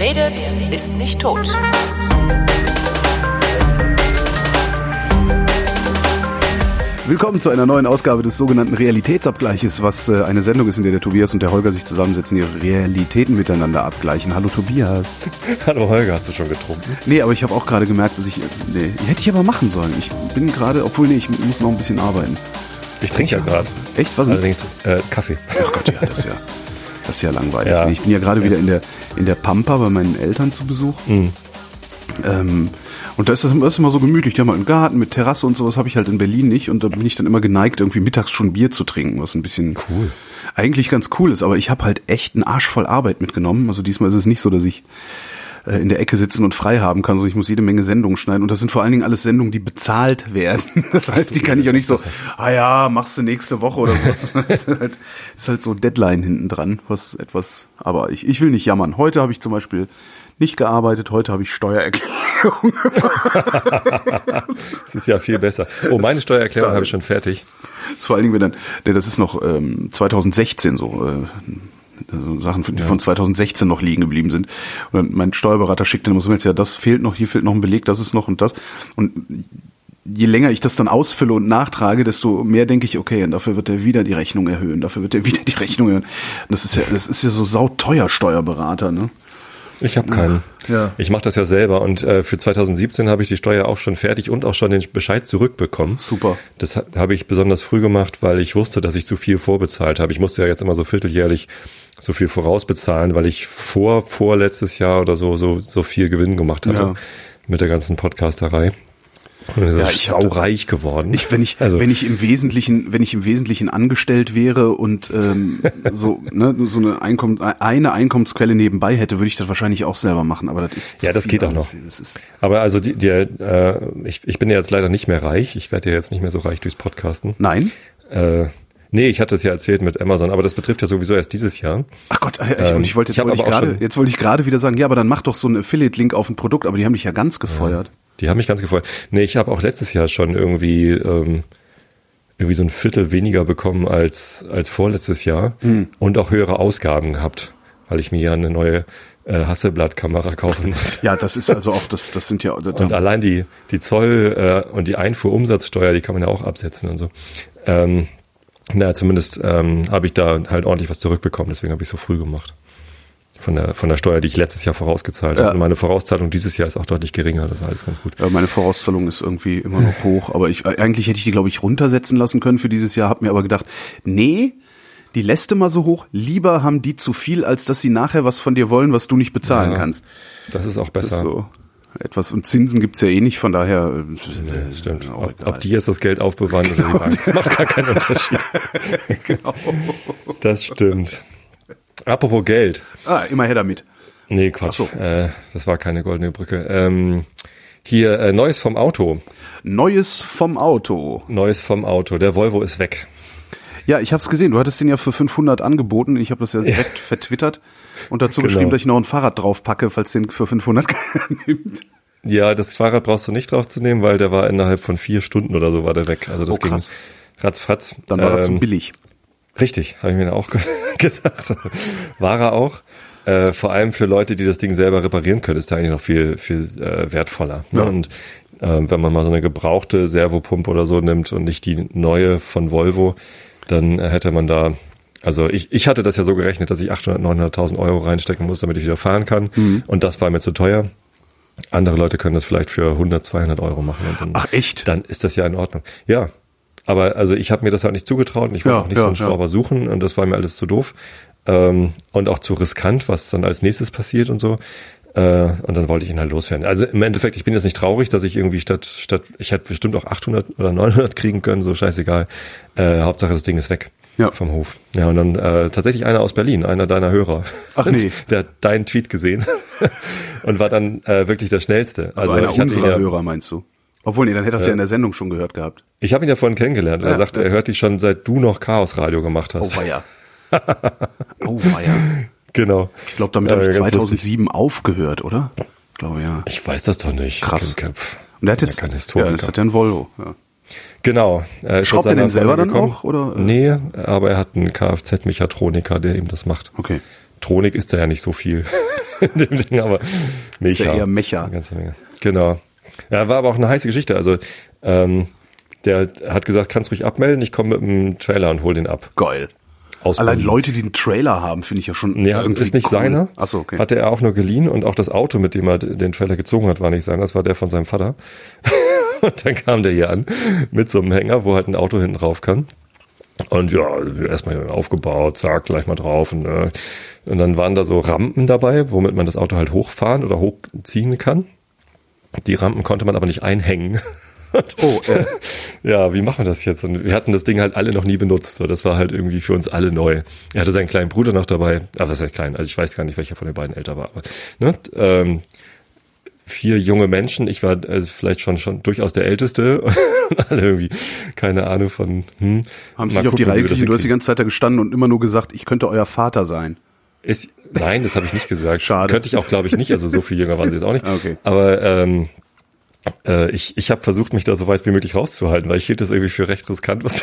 Wer redet, ist nicht tot. Willkommen zu einer neuen Ausgabe des sogenannten Realitätsabgleiches, was äh, eine Sendung ist, in der der Tobias und der Holger sich zusammensetzen, ihre Realitäten miteinander abgleichen. Hallo Tobias. Hallo Holger, hast du schon getrunken? Nee, aber ich habe auch gerade gemerkt, dass ich, äh, nee, hätte ich aber machen sollen. Ich bin gerade, obwohl nee, ich muss noch ein bisschen arbeiten. Ich trinke ja gerade. Echt? Was denn? Allerdings äh, Kaffee. Ach Gott, ja, das ist ja, das ist ja langweilig. Ja. Ich bin ja gerade wieder in der, in der Pampa bei meinen Eltern zu Besuch. Mhm. Ähm, und da ist das, das ist immer so gemütlich. Die haben halt einen Garten mit Terrasse und sowas habe ich halt in Berlin nicht. Und da bin ich dann immer geneigt, irgendwie mittags schon Bier zu trinken, was ein bisschen Cool. eigentlich ganz cool ist. Aber ich habe halt echt einen Arsch voll Arbeit mitgenommen. Also diesmal ist es nicht so, dass ich in der Ecke sitzen und frei haben kann, sondern ich muss jede Menge Sendungen schneiden. Und das sind vor allen Dingen alles Sendungen, die bezahlt werden. Das heißt, die kann ich auch nicht so, ah ja, machst du nächste Woche oder sowas. Das ist halt, ist halt so Deadline hinten dran, was etwas, aber ich, ich will nicht jammern. Heute habe ich zum Beispiel nicht gearbeitet, heute habe ich Steuererklärung. Das ist ja viel besser. Oh, meine Steuererklärung habe ich schon fertig. Das ist vor allen Dingen, wenn dann, nee, das ist noch ähm, 2016 so, äh, so Sachen, die von 2016 noch liegen geblieben sind. Und mein Steuerberater schickt dann immer so, ja, das fehlt noch, hier fehlt noch ein Beleg, das ist noch und das. Und je länger ich das dann ausfülle und nachtrage, desto mehr denke ich, okay, und dafür wird er wieder die Rechnung erhöhen, dafür wird er wieder die Rechnung erhöhen. Das ist ja, das ist ja so sauteuer Steuerberater, ne? Ich habe keinen. Ja. Ich mache das ja selber und äh, für 2017 habe ich die Steuer auch schon fertig und auch schon den Bescheid zurückbekommen. Super. Das ha- habe ich besonders früh gemacht, weil ich wusste, dass ich zu viel vorbezahlt habe. Ich musste ja jetzt immer so vierteljährlich so viel vorausbezahlen, weil ich vor vorletztes Jahr oder so so so viel Gewinn gemacht hatte Ja. mit der ganzen Podcasterei. Und ist Ja, ich saureich geworden. Ich, wenn ich, also, wenn ich im Wesentlichen, wenn ich im Wesentlichen angestellt wäre und ähm, so, ne, so eine Einkommen, eine Einkommensquelle nebenbei hätte, würde ich das wahrscheinlich auch selber machen. Aber das ist Ja, das geht auch noch. Aber also die, die, äh, ich, ich bin ja jetzt leider nicht mehr reich. Ich werde ja jetzt nicht mehr so reich durchs Podcasten. nein. Äh, nee, ich hatte es ja erzählt mit Amazon, aber das betrifft ja sowieso erst dieses Jahr. Ach Gott, äh, ich, Ähm, und ich wollte jetzt ich wollte ich gerade, jetzt wollte ich gerade wieder sagen, ja, aber dann mach doch so einen Affiliate-Link auf ein Produkt, aber die haben dich ja ganz gefeuert. Die haben mich ganz gefreut. Nee, ich habe auch letztes Jahr schon irgendwie ähm, irgendwie so ein Viertel weniger bekommen als als vorletztes Jahr Hm. und auch höhere Ausgaben gehabt, weil ich mir ja eine neue äh, Hasselblatt-Kamera kaufen muss. Ja, das ist also auch, das, das sind ja, da, Und allein die, die Zoll äh, und die Einfuhrumsatzsteuer, die kann man ja auch absetzen und so. Ähm, naja, zumindest ähm, habe ich da halt ordentlich was zurückbekommen, deswegen habe ich so früh gemacht. Von der, von der Steuer, die ich letztes Jahr vorausgezahlt Ja. habe. Und meine Vorauszahlung dieses Jahr ist auch deutlich geringer, das war alles ganz gut. Ja, meine Vorauszahlung ist irgendwie immer noch hoch, aber ich eigentlich hätte ich die glaube ich runtersetzen lassen können für dieses Jahr, habe mir aber gedacht, nee, die lässt mal so hoch, lieber haben die zu viel, als dass sie nachher was von dir wollen, was du nicht bezahlen Ja, kannst. Das ist auch Das ist besser. so etwas und Zinsen gibt's ja eh nicht, von daher äh, Stimmt. Ob, ob die jetzt das Geld aufbewahren oder die Bank, macht gar keinen Unterschied. genau. Das stimmt. Apropos Geld. Ah, immer her damit. Nee, Quatsch. So. Äh, das war keine goldene Brücke. Ähm, hier, äh, Neues vom Auto. Neues vom Auto. Neues vom Auto. Der Volvo ist weg. Ja, ich habe es gesehen. Du hattest den ja für 500 angeboten. Ich habe das ja direkt vertwittert und dazu Genau. geschrieben, dass ich noch ein Fahrrad drauf packe, falls den für 500 keiner nimmt. Ja, das Fahrrad brauchst du nicht draufzunehmen, weil der war innerhalb von vier Stunden oder so war der weg. Also das Oh, krass. ging ratzfatz. Dann war er zu Ähm, billig. Richtig, habe ich mir auch ge- gesagt. War er auch. Äh, vor allem für Leute, die das Ding selber reparieren können, ist der eigentlich noch viel, viel äh, wertvoller. Ne? Ja. Und ähm, wenn man mal so eine gebrauchte Servopumpe oder so nimmt und nicht die neue von Volvo, dann äh, hätte man da, also ich, ich hatte das ja so gerechnet, dass ich 800, 900.000 Euro reinstecken muss, damit ich wieder fahren kann. Mhm. Und das war mir zu teuer. Andere Leute können das vielleicht für 100, 200 Euro machen. Und dann, Ach, echt? Dann ist das ja in Ordnung. Ja, aber also ich habe mir das halt nicht zugetraut und ich wollte Ja, auch nicht ja, so einen ja. Schrauber suchen und das war mir alles zu doof ähm, und auch zu riskant, was dann als nächstes passiert und so. Äh, und dann wollte ich ihn halt loswerden. Also im Endeffekt, ich bin jetzt nicht traurig, dass ich irgendwie statt, statt, ich hätte bestimmt auch 800 oder 900 kriegen können, so scheißegal. Äh, Hauptsache das Ding ist weg Ja. vom Hof. Ja, und dann äh, tatsächlich einer aus Berlin, einer deiner Hörer. Ach nee. Der hat deinen Tweet gesehen und war dann äh, wirklich der schnellste. Also, einer ich hatte ihn unserer ja, Hörer, meinst du? Obwohl, nee, dann hättest du ja in der Sendung schon gehört gehabt. Ich habe ihn ja vorhin kennengelernt. und Ja, er sagte, ja. er hört dich schon seit du noch Chaos Radio gemacht hast. Oh, weia. oh, weia. Genau. Ich glaube, damit Ja, habe ich ganz 2007 aufgehört, oder? Ich glaube, ja. Ich weiß das doch nicht. Krass. Und der hat jetzt, ja kein ja, das hat ja ein Volvo. Ja. Genau. Äh, Schraubt er den selber dann auch, oder? Nee, aber er hat einen Kfz-Mechatroniker, der ihm das macht. Okay. Elektronik ist da ja nicht so viel in dem Ding, aber Mecha. Ist ja eher Mecha. Eine ganze Menge. Genau. Ja, war aber auch eine heiße Geschichte. Also ähm, der hat gesagt, kannst ruhig abmelden, ich komme mit dem Trailer und hol den ab. Geil. Aus Allein Berlin. Leute, die einen Trailer haben, finde ich ja schon Ja, irgendwie ist nicht cool. seiner. Achso, okay. Hatte er auch nur geliehen und auch das Auto, mit dem er den Trailer gezogen hat, war nicht seiner. Das war der von seinem Vater. und dann kam der hier an mit so einem Hänger, wo halt ein Auto hinten drauf kann. Und ja, erstmal aufgebaut, zack, gleich mal drauf. Und, äh, und dann waren da so Rampen dabei, womit man das Auto halt hochfahren oder hochziehen kann. Die Rampen konnte man aber nicht einhängen. oh, äh, Ja, wie machen wir das jetzt? Und wir hatten das Ding halt alle noch nie benutzt. So, das war halt irgendwie für uns alle neu. Er hatte seinen kleinen Bruder noch dabei. Ah, was heißt klein? Also ich weiß gar nicht, welcher von den beiden älter war. Aber, ne? ähm, vier junge Menschen. Ich war also vielleicht schon schon durchaus der Älteste. Alle irgendwie keine Ahnung von. Hm, haben sich auf die Reihe gekriegt. Du hast die ganze Zeit da gestanden und immer nur gesagt, ich könnte euer Vater sein. Ist, nein, das habe ich nicht gesagt. Schade. Könnte ich auch, glaube ich, nicht. Also so viel jünger waren sie jetzt auch nicht. Okay. Aber ähm, äh, ich, ich habe versucht, mich da so weit wie möglich rauszuhalten, weil ich hielt das irgendwie für recht riskant, was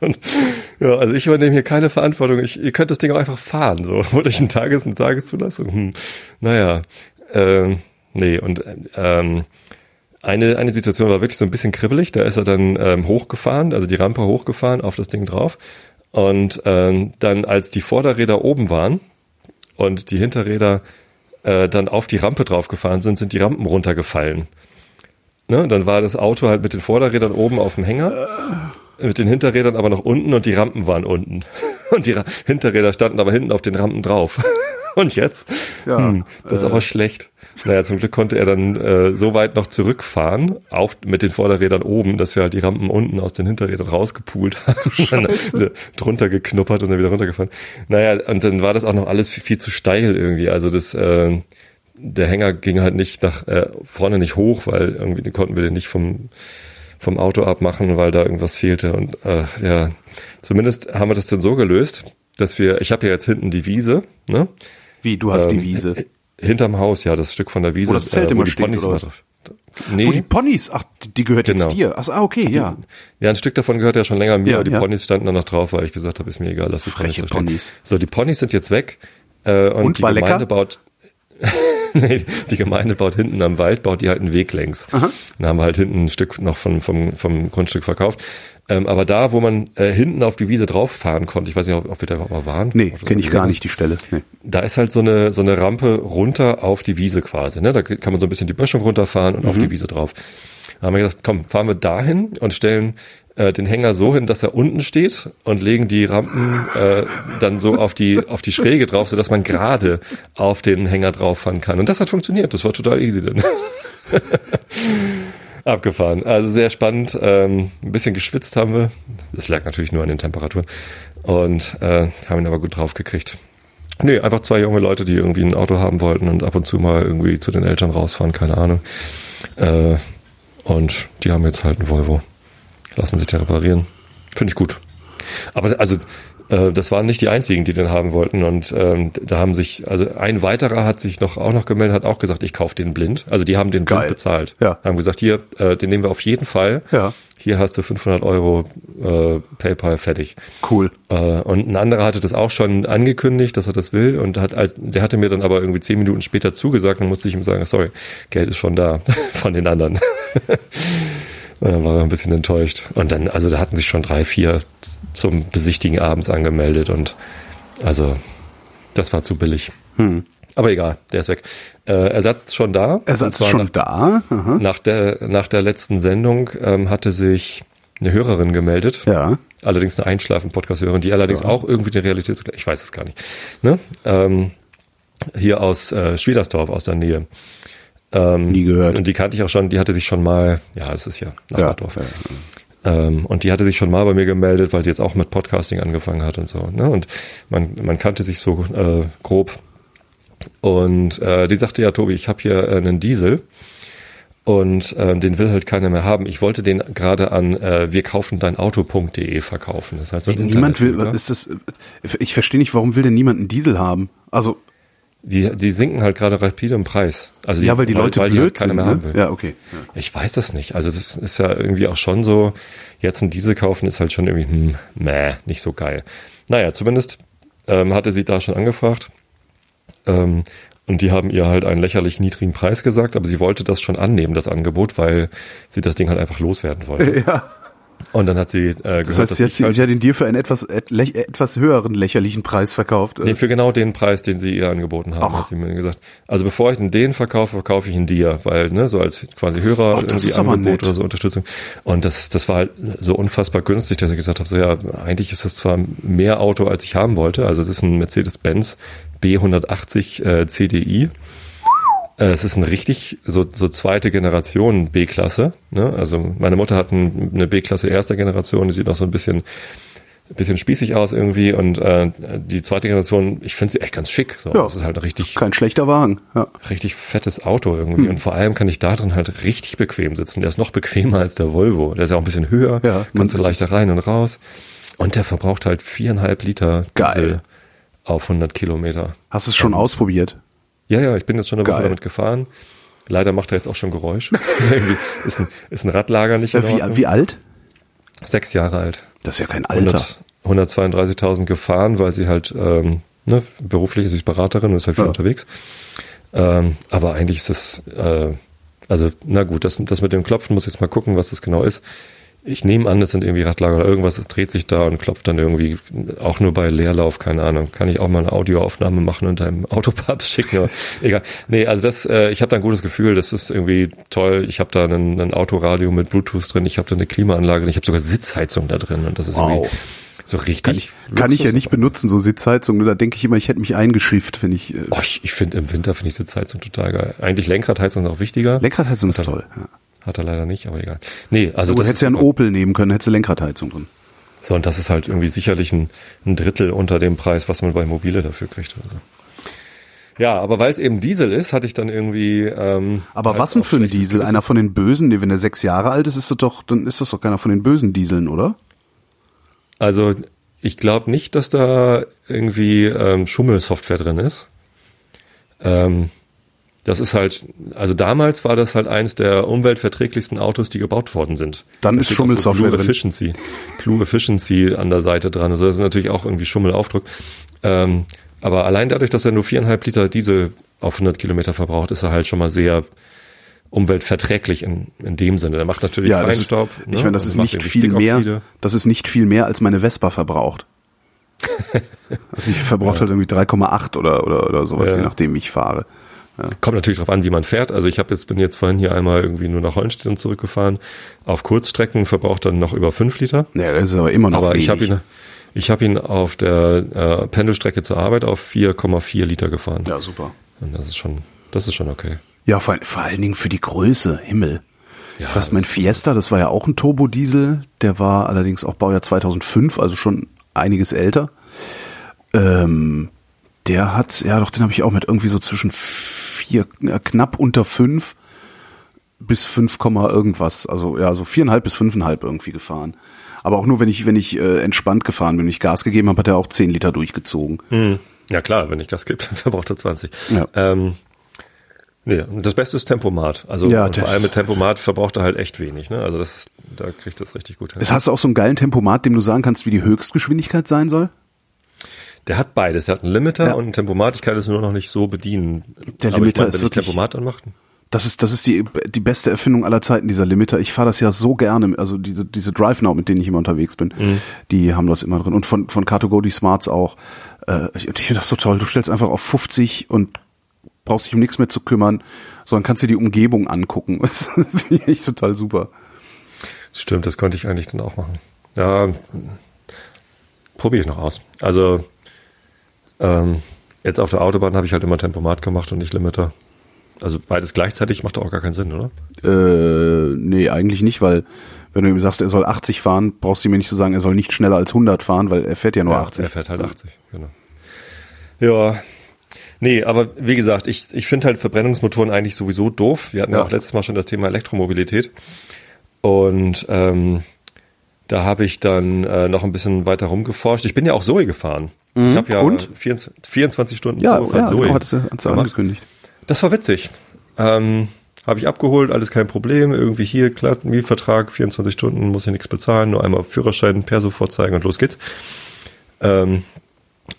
und, ja, also ich übernehme hier keine Verantwortung. Ich, ihr könnt das Ding auch einfach fahren. So, wurde ich ein Tages- eine Tageszulassung? Hm. Naja, ähm, nee, und ähm, eine, eine Situation war wirklich so ein bisschen kribbelig. Da ist er dann ähm, hochgefahren, also die Rampe hochgefahren, auf das Ding drauf. Und ähm, dann, als die Vorderräder oben waren und die Hinterräder äh, dann auf die Rampe draufgefahren sind, sind die Rampen runtergefallen. Ne? Dann war das Auto halt mit den Vorderrädern oben auf dem Hänger, mit den Hinterrädern aber noch unten und die Rampen waren unten. Und die Ra Hinterräder standen aber hinten auf den Rampen drauf. Und jetzt? Ja, hm, das ist aber schlecht. Naja, zum Glück konnte er dann äh, so weit noch zurückfahren, auf, mit den Vorderrädern oben, dass wir halt die Rampen unten aus den Hinterrädern rausgepult haben. Drunter geknuppert und dann wieder runtergefahren. Naja, und dann war das auch noch alles viel, viel zu steil irgendwie. Also das, äh, der Hänger ging halt nicht nach äh, vorne nicht hoch, weil irgendwie konnten wir den nicht vom vom Auto abmachen, weil da irgendwas fehlte. Und äh, ja, zumindest haben wir das dann so gelöst, dass wir, ich habe ja jetzt hinten die Wiese, ne? Wie, du hast die Ähm, Wiese. äh, Hinterm Haus, ja, das Stück von der Wiese. Wo das Zelt äh, wo immer die steht, Ponys oder immer Nee, Wo die Ponys, ach, die gehört Genau. jetzt dir. Ach, ah, okay, ja. ja, ein Stück davon gehört ja schon länger mir, Ja, aber die ja. Ponys standen dann noch drauf, weil ich gesagt habe, ist mir egal, lass die Freche da stehen. Ponys. So, die Ponys sind jetzt weg äh, und, Und, die Gemeinde lecker? baut nee, die Gemeinde baut hinten am Wald, baut die halt einen Weg längs. Dann haben wir halt hinten ein Stück noch vom, vom, vom Grundstück verkauft. Ähm, aber da, wo man äh, hinten auf die Wiese drauf fahren konnte, ich weiß nicht, ob, ob wir da überhaupt mal waren. Nee, kenne ich gar nicht die Stelle. Nee. da ist halt so eine, so eine Rampe runter auf die Wiese quasi. Ne? Da kann man so ein bisschen die Böschung runterfahren und Mhm. auf die Wiese drauf. Da haben wir gesagt, komm, fahren wir dahin und stellen äh, den Hänger so hin, dass er unten steht und legen die Rampen äh, dann so auf die, auf die Schräge drauf, sodass man gerade auf den Hänger drauf fahren kann. Und das hat funktioniert. Das war total easy dann. Abgefahren. Also sehr spannend. Ähm, ein bisschen geschwitzt haben wir. Das lag natürlich nur an den Temperaturen. Und äh, haben ihn aber gut draufgekriegt. Nee, einfach zwei junge Leute, die irgendwie ein Auto haben wollten und ab und zu mal irgendwie zu den Eltern rausfahren, keine Ahnung. Äh, und die haben jetzt halt ein Volvo. Lassen sich da reparieren. Finde ich gut. Aber also, äh, das waren nicht die einzigen, die den haben wollten. Und ähm, da haben sich, also ein weiterer hat sich noch auch noch gemeldet, hat auch gesagt, ich kaufe den blind. Also die haben den Geil. blind bezahlt. Ja. Haben gesagt, hier, äh, den nehmen wir auf jeden Fall. Ja. Hier hast du 500 Euro äh, PayPal fertig. Cool. Äh, und ein anderer hatte das auch schon angekündigt, dass er das will und hat als, der hatte mir dann aber irgendwie zehn Minuten später zugesagt und musste ich ihm sagen, sorry, Geld ist schon da von den anderen. Und dann war er ein bisschen enttäuscht. Und dann, also da hatten sich schon drei, vier zum Besichtigen abends angemeldet und also das war zu billig. Aber egal, der ist weg. Äh, Ersatz schon da. Ersatz schon nach, da. Aha. nach der nach der letzten Sendung ähm, hatte sich eine Hörerin gemeldet. Ja. Allerdings eine Einschlafen-Podcast-Hörerin, die allerdings auch irgendwie die Realität, ich weiß es gar nicht, ne? ähm, hier aus äh, Schwiedersdorf, aus der Nähe. Ähm, Nie gehört. Und die kannte ich auch schon, die hatte sich schon mal, ja, es ist ja Ja. Nachbardorf. Ähm, und die hatte sich schon mal bei mir gemeldet, weil die jetzt auch mit Podcasting angefangen hat und so. Ne? Und man, man kannte sich so äh, grob. Und äh, die sagte, ja, Tobi, ich habe hier äh, einen Diesel und äh, den will halt keiner mehr haben. Ich wollte den gerade an äh, wir kaufen dein Auto.de verkaufen. Das ist halt so ein Niemand will, ist das, ich verstehe nicht, warum will denn niemand einen Diesel haben? Also, Die, die sinken halt gerade rapide im Preis. Also ja, weil die Leute weil blöd keiner sind, mehr ne? haben will. Ja, okay. Ja. Ich weiß das nicht. Also das ist ja irgendwie auch schon so, jetzt einen Diesel kaufen ist halt schon irgendwie, hm, meh, nicht so geil. Naja, zumindest ähm, hatte sie da schon angefragt Ähm, und die haben ihr halt einen lächerlich niedrigen Preis gesagt, aber sie wollte das schon annehmen, das Angebot, weil sie das Ding halt einfach loswerden wollte. Ja. Und dann hat sie äh, gehört, Das heißt, dass sie hat, sie, halt, sie hat ihn dir für einen etwas, etwas höheren lächerlichen Preis verkauft. nee, für genau den Preis, den sie ihr angeboten haben, Ach. hat sie mir gesagt. Also bevor ich den verkaufe, verkaufe ich ihn dir, weil ne, so als quasi Hörer Ach, irgendwie Angebot oder so Unterstützung. Und das das war halt so unfassbar günstig, dass ich gesagt habe, so ja, eigentlich ist das zwar mehr Auto, als ich haben wollte. Also es ist ein Mercedes-Benz B180 äh, CDI. Äh, Es ist ein richtig so, so zweite Generation B-Klasse. Ne? Also meine Mutter hat ein, eine B-Klasse erster Generation, die sieht noch so ein bisschen, bisschen spießig aus irgendwie. Und äh, die zweite Generation, ich finde sie echt ganz schick. So. Ja. Das ist halt ein richtig, Kein schlechter Wagen. Ja. richtig fettes Auto irgendwie. Und vor allem kann ich da drin halt richtig bequem sitzen. Der ist noch bequemer als der Volvo. Der ist ja auch ein bisschen höher, Ja, kannst du leichter rein und raus. Und der verbraucht halt viereinhalb Liter Geil. Diesel auf 100 Kilometer. Hast du es schon ausprobiert? Ja, ja, ich bin jetzt schon eine Woche Geil. damit gefahren. Leider macht er jetzt auch schon Geräusch. Also irgendwie ist, ein, ist ein Radlager nicht in Äh, Wie, wie alt? Sechs Jahre alt. Das ist ja kein Alter. 100 132.000 gefahren, weil sie halt ähm, ne, beruflich ist sie Beraterin und ist halt viel Ja. unterwegs. Ähm, aber eigentlich ist das, äh, also na gut, das, das mit dem Klopfen muss ich jetzt mal gucken, was das genau ist. Ich nehme an, das sind irgendwie Radlager oder irgendwas, das dreht sich da und klopft dann irgendwie auch nur bei Leerlauf, keine Ahnung. Kann ich auch mal eine Audioaufnahme machen und deinem Autopart schicken, egal. Nee, also das, äh, ich habe da ein gutes Gefühl, das ist irgendwie toll. Ich habe da einen, ein Autoradio mit Bluetooth drin, ich habe da eine Klimaanlage drin, ich habe sogar Sitzheizung da drin und das ist Wow. irgendwie so richtig. Kann ich, kann ich ja nicht benutzen, so Sitzheizung. Da denke ich immer, ich hätte mich eingeschifft, wenn ich. Äh, Oh, ich ich finde im Winter finde ich Sitzheizung total geil. Eigentlich Lenkradheizung ist auch wichtiger. Lenkradheizung ist toll. Ja. Hat er leider nicht, aber egal. Nee, also Du hättest ja einen. Opel nehmen können, hättest du Lenkradheizung drin. So, und das ist halt irgendwie sicherlich ein, ein Drittel unter dem Preis, was man bei Mobile dafür kriegt. Oder so. Ja, aber weil es eben Diesel ist, hatte ich dann irgendwie. Ähm, Aber halt was denn für ein Diesel? Gewissen. Einer von den Bösen? Nee, wenn der sechs Jahre alt ist, ist das doch, dann ist das doch keiner von den bösen Dieseln, oder? Also ich glaube nicht, dass da irgendwie ähm, Schummelsoftware drin ist. Ähm, das ist halt, also damals war das halt eins der umweltverträglichsten Autos, die gebaut worden sind. Dann Da ist Schummelsoftware Blue drin. Efficiency, Blue Efficiency an der Seite dran. Also das ist natürlich auch irgendwie Schummelaufdruck. Ähm, aber allein dadurch, dass er nur viereinhalb Liter Diesel auf 100 Kilometer verbraucht, ist er halt schon mal sehr umweltverträglich in, in dem Sinne. Er macht natürlich Ja, das ist, Feinstaub. ich ne? meine, das ist nicht viel mehr, das ist nicht viel mehr, als meine Vespa verbraucht. Also ich verbraucht halt irgendwie 3,8 oder, oder, oder sowas, Ja. je nachdem, wie ich fahre. Kommt natürlich drauf an, wie man fährt. Also ich habe jetzt bin jetzt vorhin hier einmal irgendwie nur nach Hollenstedt und zurückgefahren. Auf Kurzstrecken verbraucht er noch über fünf Liter. Ja, das ist aber immer noch Aber wenig. ich habe ihn, ich habe ihn auf der äh, Pendelstrecke zur Arbeit auf 4,4 Liter gefahren. Ja, super. Und das ist schon, das ist schon okay. Ja, vor, vor allen Dingen für die Größe, Himmel. Ja, ich weiß, mein Fiesta, das war ja auch ein Turbodiesel, der war allerdings auch Baujahr 2005, also schon einiges älter. Ähm, der hat, ja doch, den habe ich auch mit irgendwie so zwischen vier, äh, knapp unter fünf bis fünf Komma irgendwas, also ja, so viereinhalb bis fünfeinhalb irgendwie gefahren. Aber auch nur, wenn ich, wenn ich äh, entspannt gefahren bin, wenn ich Gas gegeben habe, hat er auch zehn Liter durchgezogen. Hm. Ja klar, wenn ich Gas gebe, dann verbraucht er 20. Ja. Ähm, nee, das Beste ist Tempomat. Also Ja, vor allem mit Tempomat verbraucht er halt echt wenig. Ne? Also das, da kriegt das richtig gut hin. Es hast du auch so einen geilen Tempomat, dem du sagen kannst, wie die Höchstgeschwindigkeit sein soll? Der hat beides. Der hat einen Limiter Ja. und einen Tempomat. Ich kann das nur noch nicht so bedienen. Der Aber Limiter ich mein, ist wirklich- Tempomat anmache, Das ist, das ist die, die beste Erfindung aller Zeiten, dieser Limiter. Ich fahre das ja so gerne. Also diese, diese Drive Now, mit denen ich immer unterwegs bin, Mhm. die haben das immer drin. Und von, von Car2Go die Smarts auch. Äh, ich ich finde das so toll. Du stellst einfach auf 50 und brauchst dich um nichts mehr zu kümmern, sondern kannst dir die Umgebung angucken. Das finde ich total super. Stimmt, das konnte ich eigentlich dann auch machen. Ja, probiere ich noch aus. Also ähm, jetzt auf der Autobahn habe ich halt immer Tempomat gemacht und nicht Limiter. Also beides gleichzeitig macht doch auch gar keinen Sinn, oder? Äh, nee, eigentlich nicht, weil wenn du ihm sagst, er soll 80 fahren, brauchst du mir nicht zu sagen, er soll nicht schneller als 100 fahren, weil er fährt ja nur ja, 80. Er fährt halt 80, genau. Ja. Nee, aber wie gesagt, ich, ich finde halt Verbrennungsmotoren eigentlich sowieso doof. Wir hatten ja. Ja. auch letztes Mal schon das Thema Elektromobilität. Und ähm, da habe ich dann äh, noch ein bisschen weiter rumgeforscht. Ich bin ja auch Zoe gefahren. Ich habe ja Mhm. Und? 24, 24 Stunden Ja, Probefahrt ja, hattest du, hattest du gemacht. angekündigt. Das war witzig. Ähm, habe ich abgeholt, alles kein Problem. Irgendwie hier, klar, Mietvertrag, 24 Stunden, muss ich nichts bezahlen, nur einmal Führerschein, Perso vorzeigen und los geht's. Ähm,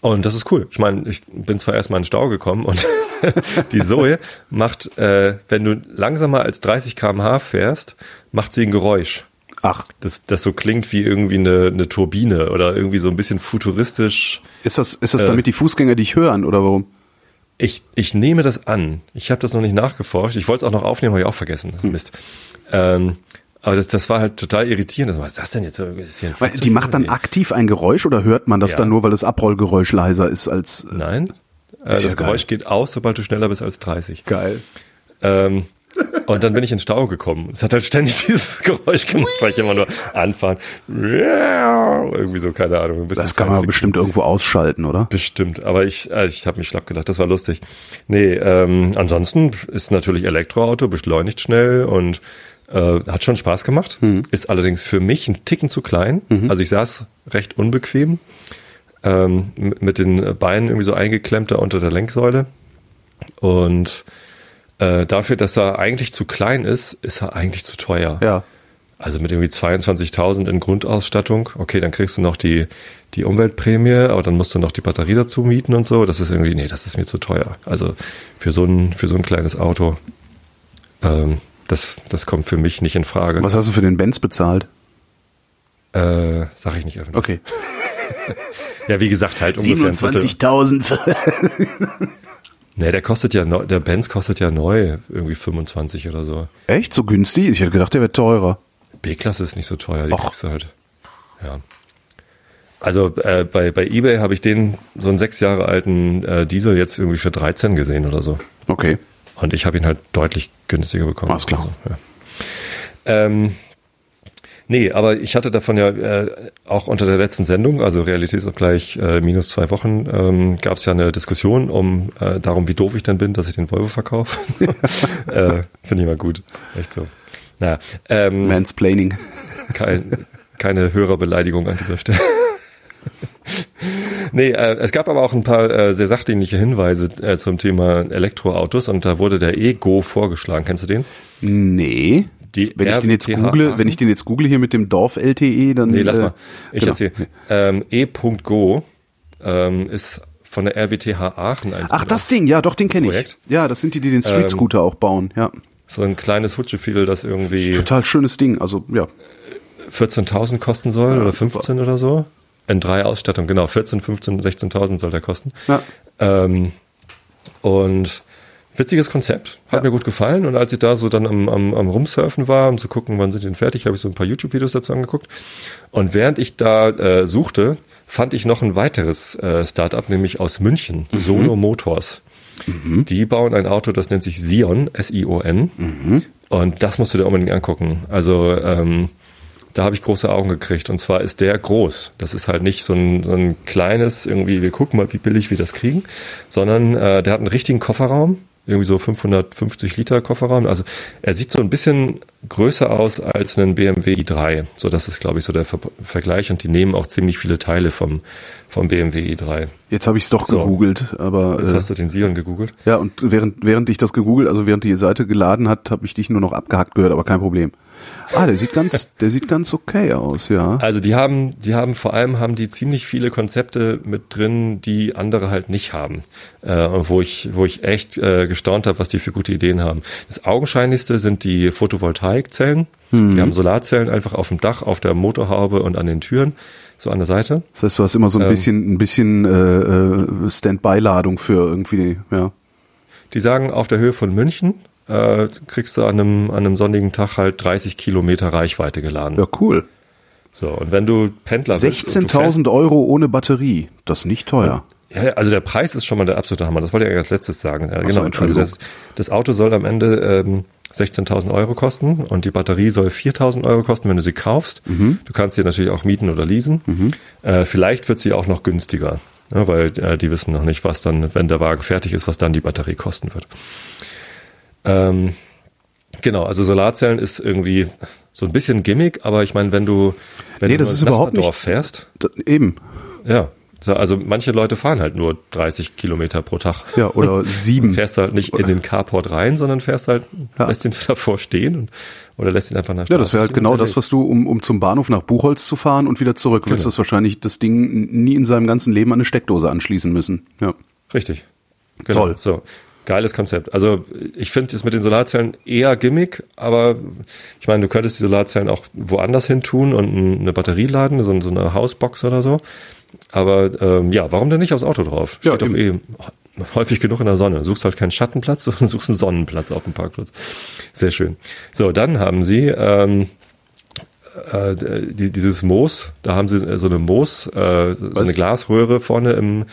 Und das ist cool. Ich meine, ich bin zwar erstmal in den Stau gekommen und die Zoe macht, äh, wenn du langsamer als 30 km/h fährst, macht sie ein Geräusch. Ach, Das, das so klingt wie irgendwie eine, eine Turbine oder irgendwie so ein bisschen futuristisch. ist das, ist das Äh. damit die Fußgänger dich hören oder warum? Ich, ich nehme das an. Ich habe das noch nicht nachgeforscht. Ich wollte es auch noch aufnehmen, habe ich auch vergessen. Mist. Ähm, aber das, das war halt total irritierend. Was ist das denn jetzt? Flugzeug die macht dann aktiv ein Geräusch oder hört man das Ja. dann nur, weil das Abrollgeräusch leiser ist als äh, Nein. Äh, Ist das ja. Geräusch geht aus, sobald du schneller bist als 30. geil? Ähm, und dann bin ich in Stau gekommen. Es hat halt ständig dieses Geräusch gemacht, weil ich immer nur anfahren. Irgendwie so, keine Ahnung. Das kann man bestimmt irgendwo ausschalten, oder? Bestimmt, aber ich, äh, ich habe mich schlapp gedacht, das war lustig. Nee, ähm, ansonsten ist natürlich Elektroauto, beschleunigt schnell und äh, hat schon Spaß gemacht. Ist allerdings für mich ein Ticken zu klein. Also ich saß recht unbequem, ähm, mit den Beinen irgendwie so eingeklemmt da unter der Lenksäule. Und äh, dafür, dass er eigentlich zu klein ist, ist er eigentlich zu teuer. Ja. Also mit irgendwie 22.000 in Grundausstattung. Okay, dann kriegst du noch die, die Umweltprämie, aber dann musst du noch die Batterie dazu mieten und so. Das ist irgendwie, nee, das ist mir zu teuer. Also für so ein, für so ein kleines Auto, ähm, das, das kommt für mich nicht in Frage. Was hast du für den Benz bezahlt? Äh, sag ich nicht öffentlich. Okay. Ja, wie gesagt, halt ungefähr ein Viertel. 27.000. Nee, der kostet ja neu, der Benz kostet ja neu irgendwie 25 oder so. Echt? So günstig? Ich hätte gedacht, der wäre teurer. B-Klasse ist nicht so teuer, die Och. kriegst du halt. Ja. Also äh, bei, bei Ebay habe ich den so einen sechs Jahre alten äh, Diesel jetzt irgendwie für 13 gesehen oder so. Okay. Und ich habe ihn halt deutlich günstiger bekommen. Alles klar. Also, ja. ähm, nee, aber ich hatte davon ja äh, auch unter der letzten Sendung, also Realitätsabgleich äh, minus zwei Wochen, ähm, gab es ja eine Diskussion um äh, darum, wie doof ich denn bin, dass ich den Volvo verkaufe. äh, Finde ich mal gut. Echt so. Naja, ähm, Mansplaining. kein, keine Hörerbeleidigung an dieser Stelle. nee, äh, es gab aber auch ein paar äh, sehr sachdienliche Hinweise äh, zum Thema Elektroautos und da wurde der E-Go vorgeschlagen. Kennst du den? Nee. Die wenn ich den jetzt google, wenn ich den jetzt google hier mit dem Dorf LTE, dann Nee, lass äh, mal. Ich genau. erzähle. Ähm, E.Go ähm, ist von der RWTH Aachen ein Ach, das Ding, ja, doch, den kenne ich. Ja, das sind die, die den Street Ähm, Scooter auch bauen, ja. so ein kleines Hutschefiedel, das irgendwie Total schönes Ding, also ja. 14.000 kosten soll oder super. 15 oder so. In drei Ausstattungen, genau, 14, 15, 16.000 soll der kosten. Ja. Ähm, und witziges Konzept, hat Ja. mir gut gefallen. Und als ich da so dann am, am, am Rumsurfen war, um zu gucken, wann sind die denn fertig, habe ich so ein paar YouTube-Videos dazu angeguckt. Und während ich da äh, suchte, fand ich noch ein weiteres äh, Startup, nämlich aus München, Sono Motors. Die bauen ein Auto, das nennt sich Sion, S-I-O-N. Und das musst du dir unbedingt angucken. Also ähm, da habe ich große Augen gekriegt. Und zwar ist der groß. Das ist halt nicht so ein, so ein kleines, irgendwie, wir gucken mal, wie billig wir das kriegen, sondern äh, der hat einen richtigen Kofferraum, irgendwie so 550 Liter Kofferraum. Also er sieht so ein bisschen größer aus als ein BMW i3. So, das ist, glaube ich, so der Ver Vergleich. Und die nehmen auch ziemlich viele Teile vom, vom BMW i3. Jetzt habe ich es doch So. gegoogelt, aber Jetzt äh, hast du den Sion gegoogelt. ja, und während während ich das gegoogelt, also während die Seite geladen hat, habe ich dich nur noch abgehackt gehört, aber kein Problem. Ah, der sieht ganz, der sieht ganz okay aus, ja. Also die haben, die haben vor allem haben die ziemlich viele Konzepte mit drin, die andere halt nicht haben. Äh, wo ich, wo ich echt äh, gestaunt habe, was die für gute Ideen haben. Das augenscheinlichste sind die Photovoltaikzellen. Die haben Solarzellen einfach auf dem Dach, auf der Motorhaube und an den Türen, so an der Seite. Das heißt, du hast immer so ein Ähm. bisschen, ein bisschen äh, äh, Standby-Ladung für irgendwie, ja. Die sagen, auf der Höhe von München äh, kriegst du an einem, an einem sonnigen Tag halt 30 Kilometer Reichweite geladen. Ja, cool. So, und wenn du Pendler bist und du fährst- 16.000 Euro ohne Batterie. Das ist nicht teuer. Ja, also der Preis ist schon mal der absolute Hammer. Das wollte ich eigentlich als letztes sagen. Ja, so, genau. Also Entschuldigung. das, das Auto soll am Ende ähm, 16.000 Euro kosten und die Batterie soll 4.000 Euro kosten, wenn du sie kaufst. Mhm. Du kannst sie natürlich auch mieten oder leasen. Äh, vielleicht wird sie auch noch günstiger, ne, weil äh, die wissen noch nicht, was dann, wenn der Wagen fertig ist, was dann die Batterie kosten wird. Ähm, genau, also Solarzellen ist irgendwie so ein bisschen Gimmick, aber ich meine, wenn du wenn Nee, du das ins ist überhaupt nicht- fährst, eben. ja, So, also manche Leute fahren halt nur 30 Kilometer pro Tag. Ja, oder sieben. fährst halt nicht in den Carport rein, sondern fährst halt, Ja. lässt ihn davor stehen und, oder lässt ihn einfach nach Ja, das wäre halt genau das, was du, um, um zum Bahnhof nach Buchholz zu fahren und wieder zurück, willst Genau. das wahrscheinlich das Ding nie in seinem ganzen Leben an eine Steckdose anschließen müssen. Ja. Richtig. Genau. Toll. So. Geiles Konzept. Also ich finde es mit den Solarzellen eher Gimmick, aber ich meine, du könntest die Solarzellen auch woanders hin tun und eine Batterie laden, so, so eine Hausbox oder so. Aber ähm, ja, warum denn nicht aufs Auto drauf? Ja, Steht doch eh häufig genug in der Sonne. Suchst halt keinen Schattenplatz, sondern suchst einen Sonnenplatz auf dem Parkplatz. Sehr schön. So, dann haben sie ähm, äh, die, dieses Moos, da haben sie so eine Moos, äh, so eine Glasröhre vorne im,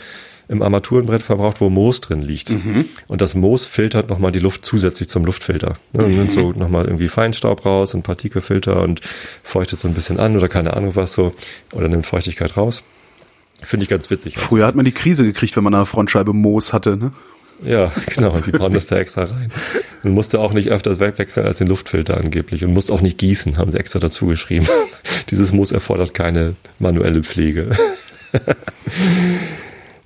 im Armaturenbrett verbraucht, wo Moos drin liegt. Und das Moos filtert nochmal die Luft zusätzlich zum Luftfilter. Ne, und nimmt so nochmal irgendwie Feinstaub raus und Partikelfilter und feuchtet so ein bisschen an oder keine Ahnung was so. Oder nimmt Feuchtigkeit raus. Finde ich ganz witzig. Früher hat man die Krise gekriegt, wenn man an der Frontscheibe Moos hatte. Ne? Ja, genau, und die bauen das da extra rein. Man musste auch nicht öfters wegwechseln als den Luftfilter angeblich und musste auch nicht gießen, haben sie extra dazu geschrieben. Dieses Moos erfordert keine manuelle Pflege.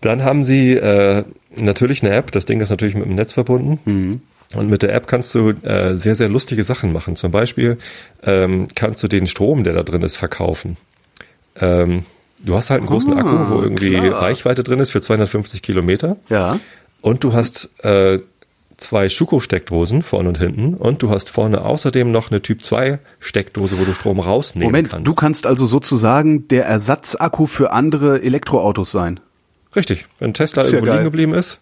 Dann haben sie äh, natürlich eine App, das Ding ist natürlich mit dem Netz verbunden. Und mit der App kannst du äh, sehr, sehr lustige Sachen machen. Zum Beispiel ähm, kannst du den Strom, der da drin ist, verkaufen. Ähm, du hast halt einen großen Ah, Akku, wo irgendwie klar. Reichweite drin ist für 250 Kilometer. Ja. Und du hast äh, zwei Schuko-Steckdosen vorne und hinten. Und du hast vorne außerdem noch eine Typ 2 Steckdose, wo du Strom rausnehmen Moment, kannst. du kannst also sozusagen der Ersatzakku für andere Elektroautos sein. Richtig. Wenn Tesla Ist ja irgendwo geil. liegen geblieben ist,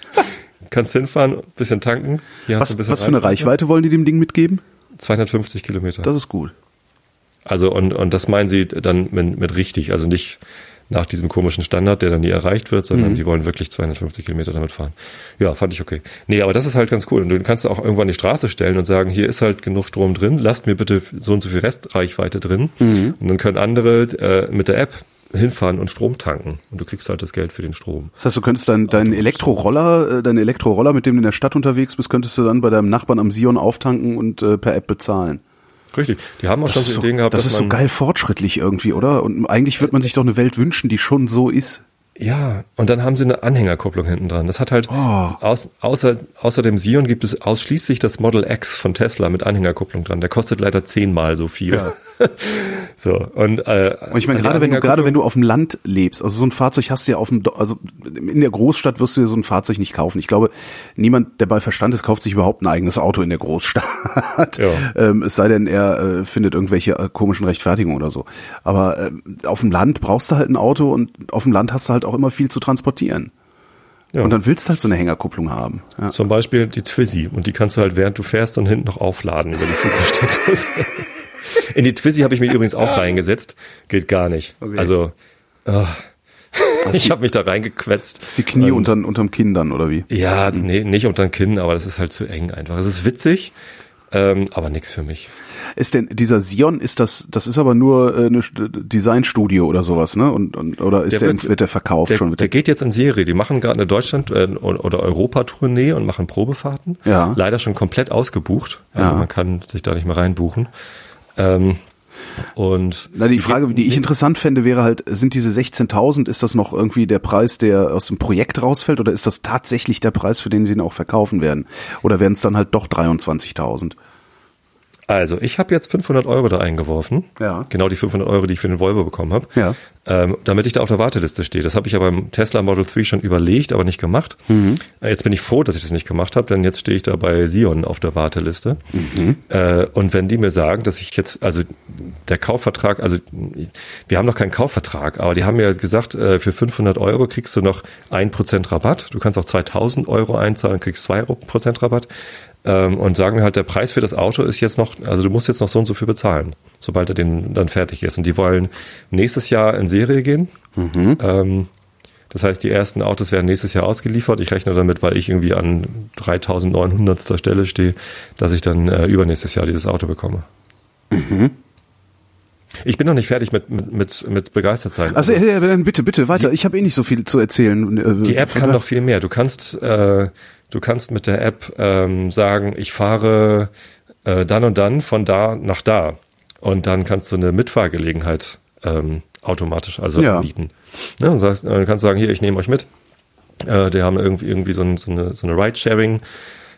kannst hinfahren, bisschen tanken. Hier hast Was, du ein bisschen was für eine Reichweite wollen die dem Ding mitgeben? 250 Kilometer. Das ist gut. Also und, und das meinen sie dann mit, mit richtig, also nicht nach diesem komischen Standard, der dann nie erreicht wird, sondern Mhm. die wollen wirklich 250 Kilometer damit fahren. Ja, fand ich okay. Nee, aber das ist halt ganz cool. Und du kannst auch irgendwann die Straße stellen und sagen, hier ist halt genug Strom drin, lasst mir bitte so und so viel Restreichweite drin. Mhm. Und dann können andere äh, mit der App hinfahren und Strom tanken. Und du kriegst halt das Geld für den Strom. Das heißt, du könntest deinen deinen Elektroroller, äh, deinen Elektroroller, mit dem du in der Stadt unterwegs bist, könntest du dann bei deinem Nachbarn am Sion auftanken und äh, per App bezahlen. Richtig. Die haben auch Das schon so Ideen gehabt, das ist so geil fortschrittlich irgendwie, oder? Und eigentlich wird man sich doch eine Welt wünschen, die schon so ist. Ja, und dann haben sie eine Anhängerkupplung hinten dran. Das hat halt, Oh. aus, außer, außer dem Sion gibt es ausschließlich das Model X von Tesla mit Anhängerkupplung dran. Der kostet leider zehnmal so viel. Ja. so, und, äh, Und ich meine, gerade wenn du, gerade wenn du auf dem Land lebst, also so ein Fahrzeug hast du ja auf dem, also in der Großstadt wirst du dir so ein Fahrzeug nicht kaufen. Ich glaube, niemand, der bei Verstand ist, kauft sich überhaupt ein eigenes Auto in der Großstadt. Ja. Ähm, es sei denn, er äh, findet irgendwelche äh, komischen Rechtfertigungen oder so. Aber ähm, auf dem Land brauchst du halt ein Auto und auf dem Land hast du halt auch immer viel zu transportieren. ja. Und dann willst du halt so eine Hängerkupplung haben. Ja. zum Beispiel die Twizy. Und die kannst du halt, während du fährst, dann hinten noch aufladen über die Flugsteckdose. In die Twizy habe ich mich übrigens auch reingesetzt. Geht gar nicht. Okay. Also, ah. ich habe mich da reingequetzt. Ist die Knie Und- unterm, unterm Kinn dann, oder wie? Ja, nee, nicht unter den Kinn, aber das ist halt zu eng einfach. Es ist witzig, ähm, aber nix für mich. Ist denn dieser Sion, ist das, das ist aber nur äh, eine St- Designstudio oder sowas, ne? Und, und oder ist Der der, wird- wird, der verkauft Der, schon? Wird der geht jetzt in Serie. Die machen gerade eine Deutschland- äh, oder Europa-Tournee und machen Probefahrten. Ja. Leider schon komplett ausgebucht. Also Ja. man kann sich da nicht mehr reinbuchen. Ähm, und Na, die Frage, die ich interessant fände, wäre halt, sind diese 16.000, ist das noch irgendwie der Preis, der aus dem Projekt rausfällt, oder ist das tatsächlich der Preis, für den sie ihn auch verkaufen werden? Oder werden es dann halt doch 23.000? Also, ich habe jetzt 500 Euro da eingeworfen. Ja. Genau die 500 Euro, die ich für den Volvo bekommen habe. Ja. Ähm, damit ich da auf der Warteliste stehe. Das habe ich ja beim Tesla Model 3 schon überlegt, aber nicht gemacht. Mhm. Äh, Jetzt bin ich froh, dass ich das nicht gemacht habe, denn jetzt stehe ich da bei Sion auf der Warteliste. Mhm. Äh, und wenn die mir sagen, dass ich jetzt, also der Kaufvertrag, also wir haben noch keinen Kaufvertrag, aber die haben mir gesagt, äh, für 500 Euro kriegst du noch 1% Rabatt. Du kannst auch 2000 Euro einzahlen, kriegst 2% Rabatt. Ähm, und sagen mir halt, der Preis für das Auto ist jetzt noch, also du musst jetzt noch so und so viel bezahlen, sobald er den dann fertig ist. Und die wollen nächstes Jahr in Serie gehen. Ähm, das heißt, die ersten Autos werden nächstes Jahr ausgeliefert. Ich rechne damit, weil ich irgendwie an 3900. Stelle stehe, dass ich dann äh, übernächstes Jahr dieses Auto bekomme. Ich bin noch nicht fertig mit, mit, mit, begeistert sein. Also, ja, dann bitte, bitte, weiter. Ich habe eh nicht so viel zu erzählen. Äh, Die App kann noch viel mehr. Du kannst, äh, du kannst mit der App ähm, sagen, ich fahre äh, dann und dann von da nach da. Und dann kannst du eine Mitfahrgelegenheit ähm, automatisch, also Ja. anbieten. Ja, und sagst, äh, kannst sagen, hier, ich nehme euch mit. Äh, die haben irgendwie, irgendwie so, ein, so eine, so eine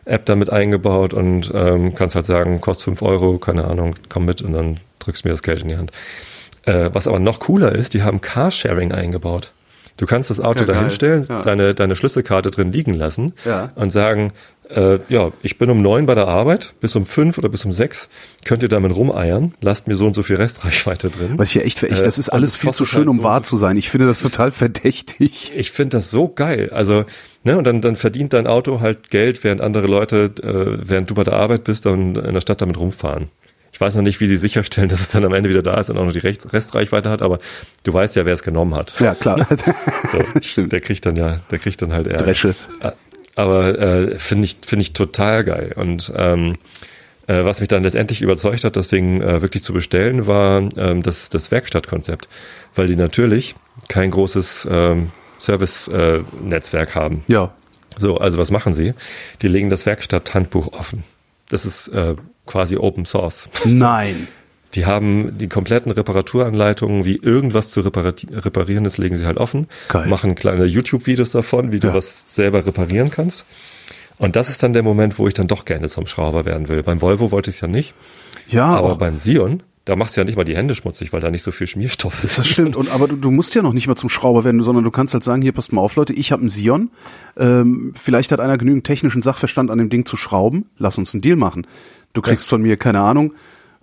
Ride-Sharing-App damit eingebaut und ähm, kannst halt sagen, kostet fünf Euro, keine Ahnung, komm mit und dann drückst mir das Geld in die Hand. Äh, was aber noch cooler ist, die haben Carsharing eingebaut. Du kannst das Auto Ja, dahinstellen, Ja. deine, deine Schlüsselkarte drin liegen lassen Ja. und sagen, äh, ja, ich bin um neun bei der Arbeit, bis um fünf oder bis um sechs könnt ihr damit rumeiern, lasst mir so und so viel Restreichweite drin. Was ich ja echt, echt Äh, das ist und alles es viel zu schön, halt um so wahr zu sein. Ich finde das total verdächtig. Ich finde das so geil. Also, ne, und dann, dann verdient dein Auto halt Geld, während andere Leute, äh, während du bei der Arbeit bist, dann in der Stadt damit rumfahren. Ich weiß noch nicht, wie sie sicherstellen, dass es dann am Ende wieder da ist und auch noch die Rest, Restreichweite hat, aber du weißt ja, wer es genommen hat. Ja, klar. So, Stimmt. Der kriegt dann ja, der kriegt dann halt Ärger. Dresche. Aber äh, finde ich, finde ich total geil. Und ähm, äh, was mich dann letztendlich überzeugt hat, das Ding äh, wirklich zu bestellen, war ähm, das, das Werkstattkonzept. Weil die natürlich kein großes ähm, Service-Netzwerk haben. Ja. So, also was machen sie? Die legen das Werkstatthandbuch offen. Das ist äh, quasi Open Source. Nein. Die haben die kompletten Reparaturanleitungen, wie irgendwas zu reparieren ist, legen sie halt offen. Geil. Machen kleine YouTube-Videos davon, wie du Ja. was selber reparieren kannst. Und das ist dann der Moment, wo ich dann doch gerne zum Schrauber werden will. Beim Volvo wollte ich es ja nicht. Ja, aber auch, beim Sion, da machst du ja nicht mal die Hände schmutzig, weil da nicht so viel Schmierstoff ist. das stimmt. Und aber du, du musst ja noch nicht mal zum Schrauber werden, sondern du kannst halt sagen, hier passt mal auf, Leute, ich habe einen Sion. Ähm, vielleicht hat einer genügend technischen Sachverstand an dem Ding zu schrauben. Lass uns einen Deal machen. Du kriegst von mir keine Ahnung.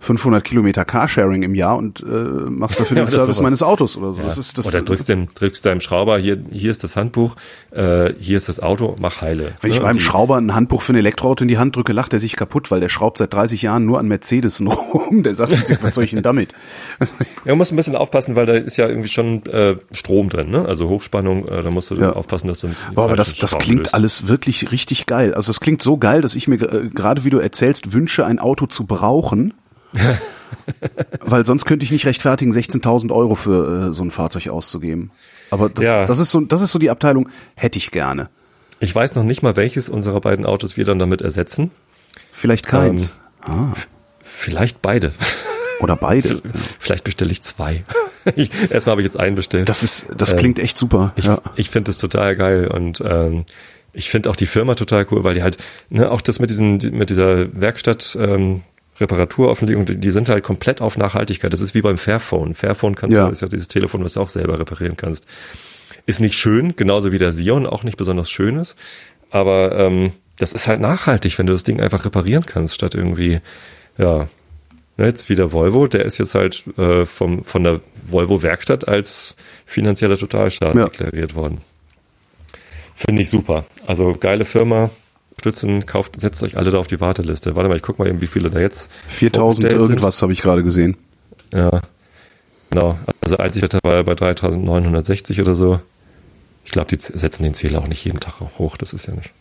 500 Kilometer Carsharing im Jahr und äh, machst dafür Ja, den oder Service meines Autos oder so. Ja. Das ist das. Oder drückst, dem, drückst deinem Schrauber, hier, hier ist das Handbuch, äh, hier ist das Auto, mach heile. Wenn ich Ne? meinem Und die- Schrauber ein Handbuch für ein Elektroauto in die Hand drücke, lacht er sich kaputt, weil der schraubt seit 30 Jahren nur an Mercedes rum. Der sagt sich, was soll ich denn damit? Ja, man muss ein bisschen aufpassen, weil da ist ja irgendwie schon äh, Strom drin, ne? Also Hochspannung, äh, da musst du Ja. aufpassen, dass du nicht Boah, aber das, das klingt löst. alles wirklich richtig geil. Also das klingt so geil, dass ich mir äh, gerade, wie du erzählst, wünsche, ein Auto zu brauchen. Weil sonst könnte ich nicht rechtfertigen, 16.000 Euro für äh, so ein Fahrzeug auszugeben. Aber das, Ja. das ist so, das ist so die Abteilung, hätte ich gerne. Ich weiß noch nicht mal, welches unserer beiden Autos wir dann damit ersetzen. Vielleicht keins. Ähm, Vielleicht beide. Oder beide. Vielleicht bestelle ich zwei. Ich, erstmal habe ich jetzt einen bestellt. Das ist, das Ähm, klingt echt super. Ich, ja. ich finde das total geil und ähm, ich finde auch die Firma total cool, weil die halt, ne, auch das mit diesen, mit dieser Werkstatt ähm, Reparaturauflegung, die, die sind halt komplett auf Nachhaltigkeit. Das ist wie beim Fairphone. Fairphone kannst Ja. du, ist ja dieses Telefon, was du auch selber reparieren kannst. Ist nicht schön, genauso wie der Sion auch nicht besonders schön ist. Aber ähm, das ist halt nachhaltig, wenn du das Ding einfach reparieren kannst, statt irgendwie, ja, ne, jetzt wie der Volvo, der ist jetzt halt äh, vom, von der Volvo-Werkstatt als finanzieller Totalschaden Ja. deklariert worden. Finde ich super. Also geile Firma, stützen, kauft, setzt euch alle da auf die Warteliste. Warte mal, ich guck mal eben, wie viele da jetzt 4000 vorbestellt irgendwas habe ich gerade gesehen. Ja, genau. Also Einzelwetter war er bei 3960 oder so. Ich glaube, die setzen den Zähler auch nicht jeden Tag hoch. Das ist ja nicht.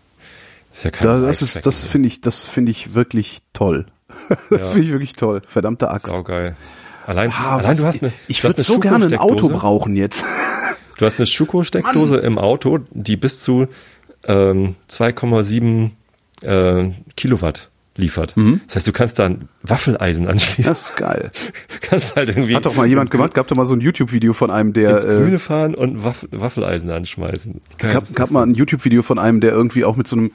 Das ist ja kein Da, das ist, das finde ich, das finde ich wirklich toll. Das Ja. finde ich wirklich toll. Verdammte Axt. Saugeil. Allein, Ah, allein was- du hast eine, ich würde so gerne ein Auto brauchen jetzt. Du hast eine Schuko-Steckdose im Auto, die bis zu ähm, 2,7 äh, Kilowatt liefert. Das heißt, du kannst da ein Waffeleisen anschließen. Mhm. Das ist geil. kannst halt irgendwie Hat doch mal jemand gemacht, gab doch mal so ein YouTube-Video von einem, der ins äh, Grüne fahren und Waff Waffeleisen anschmeißen. Geil, gab, gab mal ein YouTube-Video von einem, der irgendwie auch mit so einem,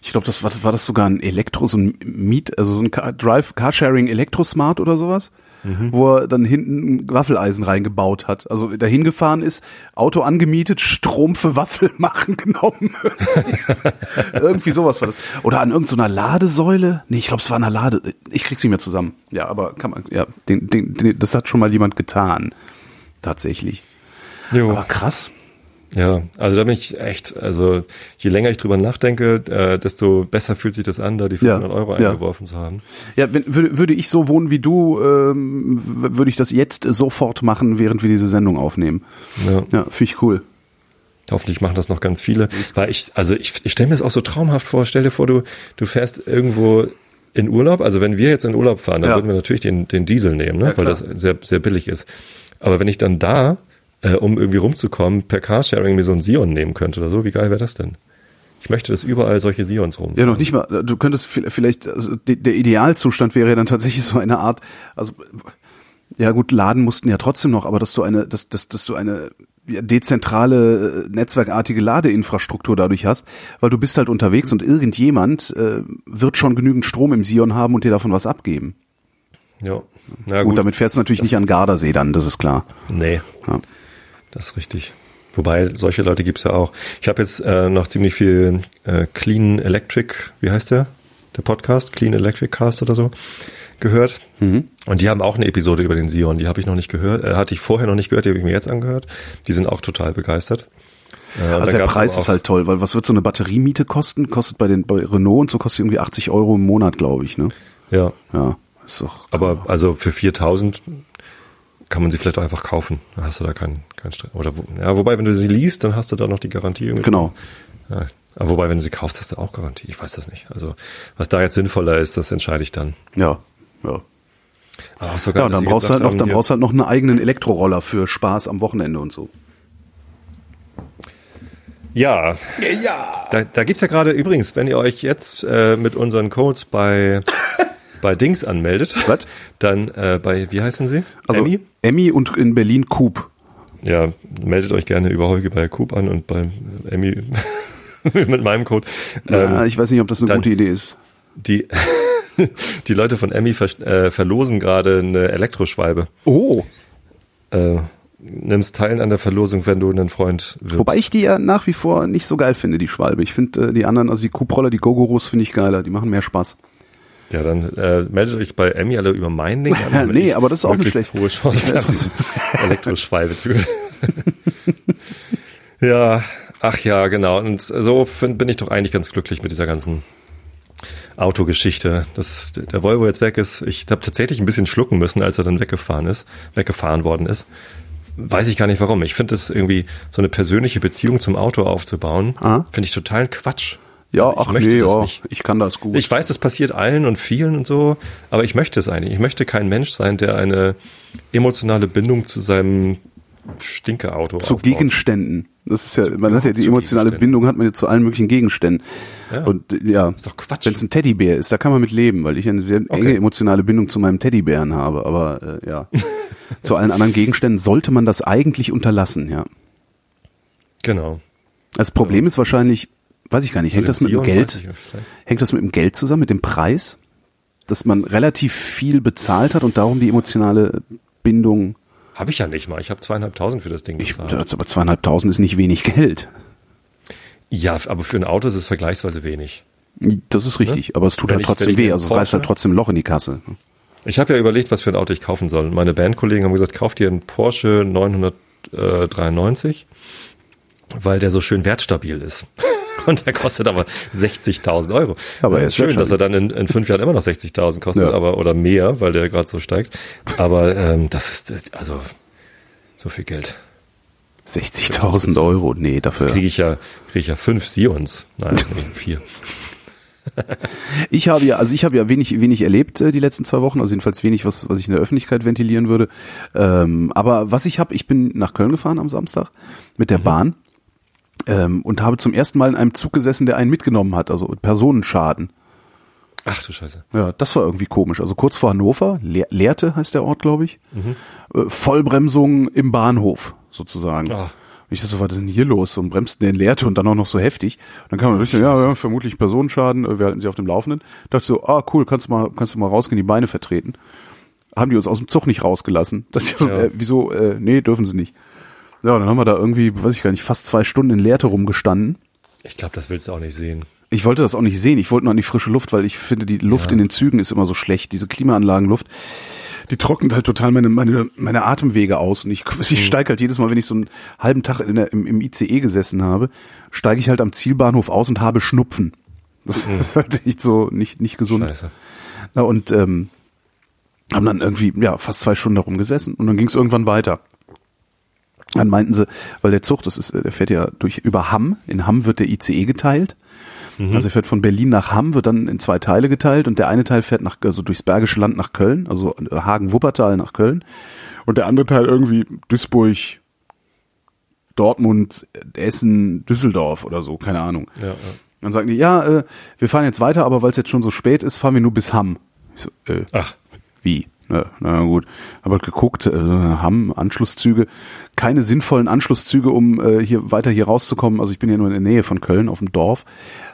ich glaube, das war, das war das sogar ein Elektro, so ein Miet, also so ein Car Drive Carsharing Elektrosmart oder sowas, Mhm. wo er dann hinten ein Waffeleisen reingebaut hat. Also dahin gefahren ist, Auto angemietet, Strom für Waffel machen genommen. irgendwie sowas war das. Oder an irgendeiner Ladesäule. Nee, ich glaube, es war an einer Lade. Ich krieg's nicht mehr zusammen. Ja, aber kann man, ja, den, den, den, das hat schon mal jemand getan. Tatsächlich. Jo. Aber krass. Ja, also da bin ich echt, also je länger ich drüber nachdenke, äh, desto besser fühlt sich das an, da die 500 Ja, Euro ja. eingeworfen zu haben. Ja, wenn, würde, würde ich so wohnen wie du, ähm, würde ich das jetzt sofort machen, während wir diese Sendung aufnehmen. Ja. Ja, finde ich cool. Hoffentlich machen das noch ganz viele. Weil ich, also ich, ich stelle mir das auch so traumhaft vor. Stell dir vor, du, du fährst irgendwo in Urlaub. Also wenn wir jetzt in Urlaub fahren, dann Ja. würden wir natürlich den, den Diesel nehmen, ne? Ja, weil das sehr, sehr billig ist. Aber wenn ich dann da, äh, um irgendwie rumzukommen, per Carsharing mir so ein Sion nehmen könnte oder so, wie geil wäre das denn? Ich möchte, dass überall solche Sions rum. Ja, noch nicht mal. Du könntest vi- vielleicht, also de- der Idealzustand wäre ja dann tatsächlich so eine Art, also Ja gut, laden mussten ja trotzdem noch, aber dass du eine, dass, dass, dass du eine dezentrale, äh, netzwerkartige Ladeinfrastruktur dadurch hast, weil du bist halt unterwegs und irgendjemand äh, wird schon genügend Strom im Sion haben und dir davon was abgeben. Ja. Na Gut, gut, damit fährst du natürlich Das nicht an Gardasee dann, das ist klar. Nee, Ja. Das ist richtig. Wobei, solche Leute gibt's ja auch. Ich habe jetzt äh, noch ziemlich viel äh, Clean Electric, wie heißt der? Der Podcast? Clean Electric Cast oder so, gehört. Und die haben auch eine Episode über den Sion. Die habe ich noch nicht gehört. Äh, hatte ich vorher noch nicht gehört, die habe ich mir jetzt angehört. Die sind auch total begeistert. Äh, Also da der Preis ist halt toll, weil was wird so eine Batteriemiete kosten? Kostet bei den bei Renault und so kostet irgendwie 80 Euro im Monat, glaube ich, ne? Ja, Ja, ist doch. aber also für 4000 kann man sie vielleicht auch einfach kaufen. Dann hast du da keinen keinen Stress. Oder wo, ja, wobei, wenn du sie liest, dann hast du da noch die Garantie. irgendwie. Genau. Ja, aber wobei, wenn du sie kaufst, hast du auch Garantie. Ich weiß das nicht. Also, was da jetzt sinnvoller ist, das entscheide ich dann. Ja, ja. Aber sogar, Ja, und dass dann brauchst du halt noch, dann brauchst du halt noch einen eigenen Elektroroller für Spaß am Wochenende und so. Ja. ja. Da, da gibt's ja gerade übrigens, wenn ihr euch jetzt äh, mit unseren Codes bei bei Dings anmeldet, Was? dann äh, bei, wie heißen sie? Also Emmy? Emmy und in Berlin Coop. Ja, meldet euch gerne über Holge bei Coop an und bei Emmy mit meinem Code. Ja, Ähm, ich weiß nicht, ob das eine gute Idee ist. die, die Leute von Emmy ver äh, verlosen gerade eine Elektroschwalbe. Oh. Äh, nimmst teil an der Verlosung, wenn du einen Freund wirbst. Wobei ich die ja nach wie vor nicht so geil finde, die Schwalbe. Ich finde äh, die anderen, also die Coop-Roller, die Gogorus finde ich geiler. Die machen mehr Spaß. Ja, dann äh, meldet euch bei Emmy alle über mein Ding an. Nee, aber das ist auch nicht schlecht. hohe Chance habe, diese Elektroschwalbe zu Ja, ach ja, genau. Und so find, bin ich doch eigentlich ganz glücklich mit dieser ganzen Autogeschichte, dass der Volvo jetzt weg ist. Ich habe tatsächlich ein bisschen schlucken müssen, als er dann weggefahren ist, weggefahren worden ist. Weiß ich gar nicht warum. Ich finde es irgendwie so eine persönliche Beziehung zum Auto aufzubauen, Aha. finde ich total Quatsch. Ja, Also ach nee, ja, nicht. ich kann das gut. Ich weiß, das passiert allen und vielen und so, aber ich möchte es eigentlich. Ich möchte kein Mensch sein, der eine emotionale Bindung zu seinem Stinkeauto zu aufbaut. Gegenständen. Das ist ja, man hat ja die emotionale. Bindung hat man ja zu allen möglichen Gegenständen. Ja. Und ja, Ist doch Quatsch. wenn es ein Teddybär ist, da kann man mit leben, weil ich eine sehr enge emotionale Bindung zu meinem Teddybären habe. Aber äh, ja, zu allen anderen Gegenständen sollte man das eigentlich unterlassen. Ja, Genau. das Problem ist wahrscheinlich, weiß ich gar nicht, hängt das mit dem Geld? ich. Hängt das mit dem Geld zusammen, mit dem Preis, dass man relativ viel bezahlt hat und darum die emotionale Bindung. Habe ich ja nicht mal. Ich habe zweieinhalbtausend für das Ding Ich, bezahlt. das, aber zweieinhalbtausend ist nicht wenig Geld. Ja, aber für ein Auto ist es vergleichsweise wenig. Das ist richtig, aber es tut Wenn halt ich- trotzdem ich weh. Also es reißt halt trotzdem ein Loch in die Kasse. Ich habe ja überlegt, was für ein Auto ich kaufen soll. Meine Bandkollegen haben gesagt, kauf dir einen Porsche 993, weil der so schön wertstabil ist. Und der kostet aber 60.000 Euro. Aber er Äh, ist schön, dass er dann in, in fünf Jahren immer noch 60.000 kostet, Ja. aber oder mehr, weil der gerade so steigt. Aber ähm, das ist also so viel Geld 60.000 Euro, nee, dafür. kriege ich ja kriege ich ja fünf Sions. Nein, vier. Ich habe ja, also ich habe ja wenig, wenig erlebt äh, die letzten zwei Wochen, also jedenfalls wenig, was, was ich in der Öffentlichkeit ventilieren würde. Ähm, aber was ich habe, ich bin nach Köln gefahren am Samstag mit der Bahn ähm, und habe zum ersten Mal in einem Zug gesessen, der einen mitgenommen hat, also Personenschaden. Ach du Scheiße. Ja, das war irgendwie komisch. Also kurz vor Hannover, Le Lehrte heißt der Ort, glaube ich. Äh, Vollbremsung im Bahnhof sozusagen. Ah. Und ich dachte so, was ist denn hier los? Und bremst den Lehrte und dann auch noch so heftig. Und dann kam man durch, ja, ja, vermutlich Personenschaden, äh, wir halten sie auf dem Laufenden. Dachte so, ah, cool, kannst du mal, kannst du mal rausgehen, die Beine vertreten. Haben die uns aus dem Zug nicht rausgelassen. Dachte ich so, Ja. äh, wieso, äh, nee, dürfen sie nicht. Ja, dann haben wir da irgendwie, weiß ich gar nicht, fast zwei Stunden in Lehrte rumgestanden. Ich glaube, das willst du auch nicht sehen. Ich wollte das auch nicht sehen. Ich wollte nur an die frische Luft, weil ich finde, die Luft Ja. in den Zügen ist immer so schlecht. Diese Klimaanlagenluft, die trocknet halt total meine, meine, meine Atemwege aus. Und ich, Mhm. ich steige halt jedes Mal, wenn ich so einen halben Tag in der, im, im ICE gesessen habe, steige ich halt am Zielbahnhof aus und habe Schnupfen. Das, das ist halt echt so nicht, nicht gesund. Mhm. Scheiße. Na, und ähm, haben dann irgendwie ja fast zwei Stunden da rumgesessen und dann ging es irgendwann weiter. Dann meinten sie, weil der Zug, das ist, äh, der fährt ja durch über Hamm. In Hamm wird der ICE geteilt. Also er fährt von Berlin nach Hamm, wird dann in zwei Teile geteilt und der eine Teil fährt nach, also durchs Bergische Land nach Köln, also Hagen-Wuppertal nach Köln. Und der andere Teil irgendwie Duisburg, Dortmund, Essen, Düsseldorf oder so, keine Ahnung. Ja, ja. Dann sagen die, ja, äh, wir fahren jetzt weiter, aber weil es jetzt schon so spät ist, fahren wir nur bis Hamm. So, äh, Ach, wie? Ja, na gut. Aber geguckt, äh, haben Anschlusszüge, keine sinnvollen Anschlusszüge, um äh, hier weiter hier rauszukommen. Also ich bin ja nur in der Nähe von Köln auf dem Dorf.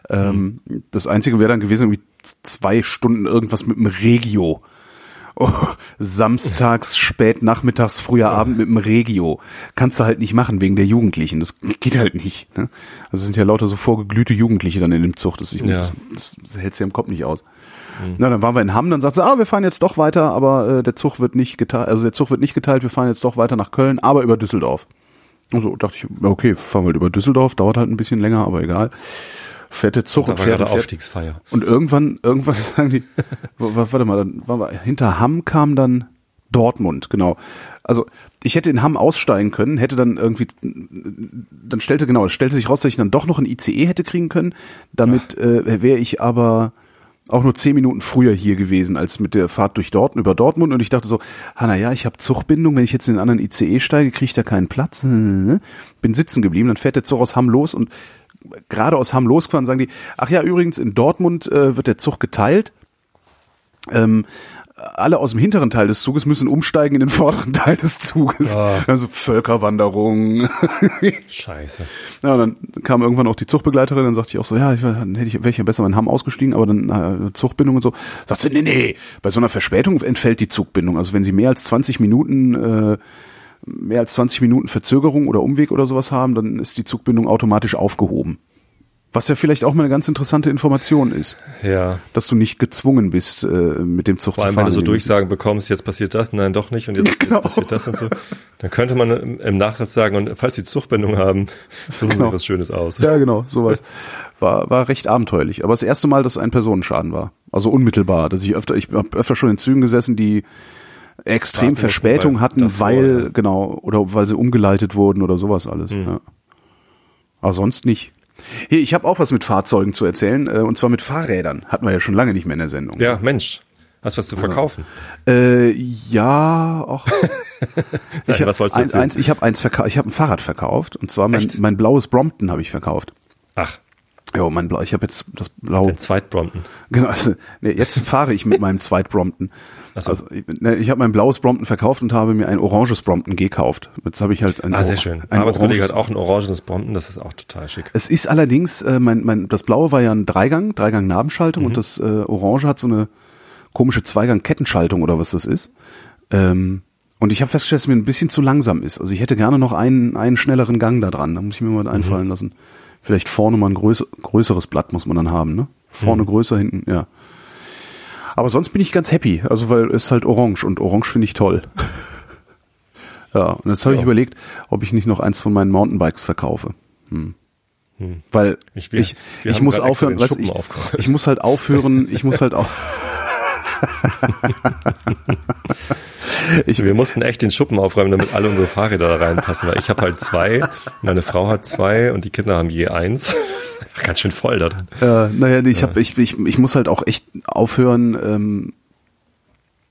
Ähm, mhm. Das Einzige wäre dann gewesen, irgendwie zwei Stunden irgendwas mit dem Regio. Oh, samstags, spät nachmittags, früher Abend mit dem Regio. Kannst du halt nicht machen wegen der Jugendlichen. Das geht halt nicht. Ne? Also es sind ja lauter so vorgeglühte Jugendliche dann in dem Zug. Das, ich, ja. das, das, das hältst du ja im Kopf nicht aus. Mhm. Na, dann waren wir in Hamm, dann sagt sie, ah, wir fahren jetzt doch weiter, aber äh, der Zug wird nicht geteilt, also der Zug wird nicht geteilt, wir fahren jetzt doch weiter nach Köln, aber über Düsseldorf. Und so dachte ich, okay, fahren wir halt über Düsseldorf, dauert halt ein bisschen länger, aber egal fährt der Zug und fährt. Aufstiegsfeier. Und irgendwann, irgendwann sagen die, warte mal, dann war wir, hinter Hamm kam dann Dortmund, genau. Also ich hätte in Hamm aussteigen können, hätte dann irgendwie, dann stellte genau, es stellte sich raus, dass ich dann doch noch ein ICE hätte kriegen können. Damit äh, wäre ich aber auch nur zehn Minuten früher hier gewesen als mit der Fahrt durch Dortmund über Dortmund und ich dachte so, na ja, ich habe Zugbindung, wenn ich jetzt in den anderen ICE steige, kriege ich da keinen Platz. Bin sitzen geblieben, dann fährt der Zug aus Hamm los und gerade aus Hamm losgefahren, sagen die, ach ja, übrigens in Dortmund äh, wird der Zug geteilt. Ähm, alle aus dem hinteren Teil des Zuges müssen umsteigen in den vorderen Teil des Zuges. Oh. Also Völkerwanderung. Scheiße. Ja, dann kam irgendwann auch die Zugbegleiterin, dann sagte ich auch so, ja, ich, dann hätte ich, wäre ich ja besser in Hamm ausgestiegen, aber dann äh, Zugbindung und so. Sagt sie, nee, nee, bei so einer Verspätung entfällt die Zugbindung. Also wenn sie mehr als 20 Minuten äh, mehr als 20 Minuten Verzögerung oder Umweg oder sowas haben, dann ist die Zugbindung automatisch aufgehoben. Was ja vielleicht auch mal eine ganz interessante Information ist. Ja. Dass du nicht gezwungen bist, äh, mit dem Zug Vor allem, zu fahren. wenn du so Durchsagen bekommst, jetzt passiert das, nein, doch nicht, und jetzt, genau. jetzt passiert das und so. Dann könnte man im Nachsatz sagen, und falls sie Zugbindung haben, suchen genau. sie was Schönes aus. Ja, genau, sowas. War, war recht abenteuerlich. Aber das erste Mal, dass ein Personenschaden war. Also unmittelbar. Dass ich öfter, ich habe öfter schon in Zügen gesessen, die extrem Verspätung hatten, davor, weil, ja. genau, oder weil sie umgeleitet wurden oder sowas alles. Mhm. Ja. Aber sonst nicht. Hier, ich habe auch was mit Fahrzeugen zu erzählen, äh, und zwar mit Fahrrädern. Hatten wir ja schon lange nicht mehr in der Sendung. Ja, Mensch. Hast du was zu verkaufen? Ja, äh, ja auch. ich habe eins, eins, ich habe eins verkauft. Ich habe ein Fahrrad verkauft und zwar mein, mein blaues Brompton habe ich verkauft. Ach. Ja, mein Blau, ich habe jetzt das blaue. Den Zweit Brompton. Genau, also, nee, jetzt fahre ich mit meinem Zweit Brompton. So. Also ich, ne, ich habe mein blaues Brompton verkauft und habe mir ein oranges Brompton gekauft. Jetzt habe ich halt ein Ah, sehr schön. Ein Arbeitskollege hat auch ein oranges Brompton, das ist auch total schick. Es ist allerdings, äh, mein, mein, das blaue war ja ein Dreigang, Dreigang-Nabenschaltung mhm. und das äh, orange hat so eine komische Zweigang-Kettenschaltung oder was das ist. Ähm, und ich habe festgestellt, dass es mir ein bisschen zu langsam ist. Also ich hätte gerne noch einen, einen schnelleren Gang da dran. Da muss ich mir mal mhm. einfallen lassen. Vielleicht vorne mal ein größer, größeres Blatt muss man dann haben, ne? Vorne mhm. größer, hinten, ja. Aber sonst bin ich ganz happy, also weil es halt orange und orange finde ich toll. ja, und jetzt habe ja. ich überlegt, ob ich nicht noch eins von meinen Mountainbikes verkaufe. Hm. Hm. Weil ich, ich, ich muss aufhören, was ich, ich muss halt aufhören, ich muss halt auch. ich, wir mussten echt den Schuppen aufräumen, damit alle unsere Fahrräder da reinpassen, weil ich habe halt zwei, meine Frau hat zwei und die Kinder haben je eins. Ganz schön voll da drin. Ja, naja, ich, hab, ich, ich, ich muss halt auch echt aufhören, ähm,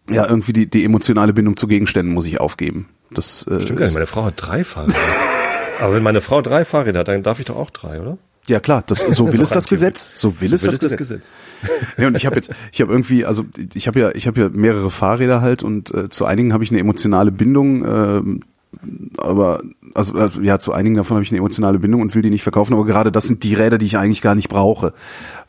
ja, irgendwie die, die emotionale Bindung zu Gegenständen muss ich aufgeben. Das, äh, Stimmt gar nicht, meine Frau hat drei Fahrräder. Aber wenn meine Frau drei Fahrräder hat, dann darf ich doch auch drei, oder? Ja klar, das, so will es das Gesetz. So will es das. Gesetz. ja, und ich habe jetzt, ich habe irgendwie, also ich habe ja, ich habe ja mehrere Fahrräder halt und äh, zu einigen habe ich eine emotionale Bindung. Äh, aber also, also ja, zu einigen davon habe ich eine emotionale Bindung und will die nicht verkaufen, aber gerade das sind die Räder, die ich eigentlich gar nicht brauche.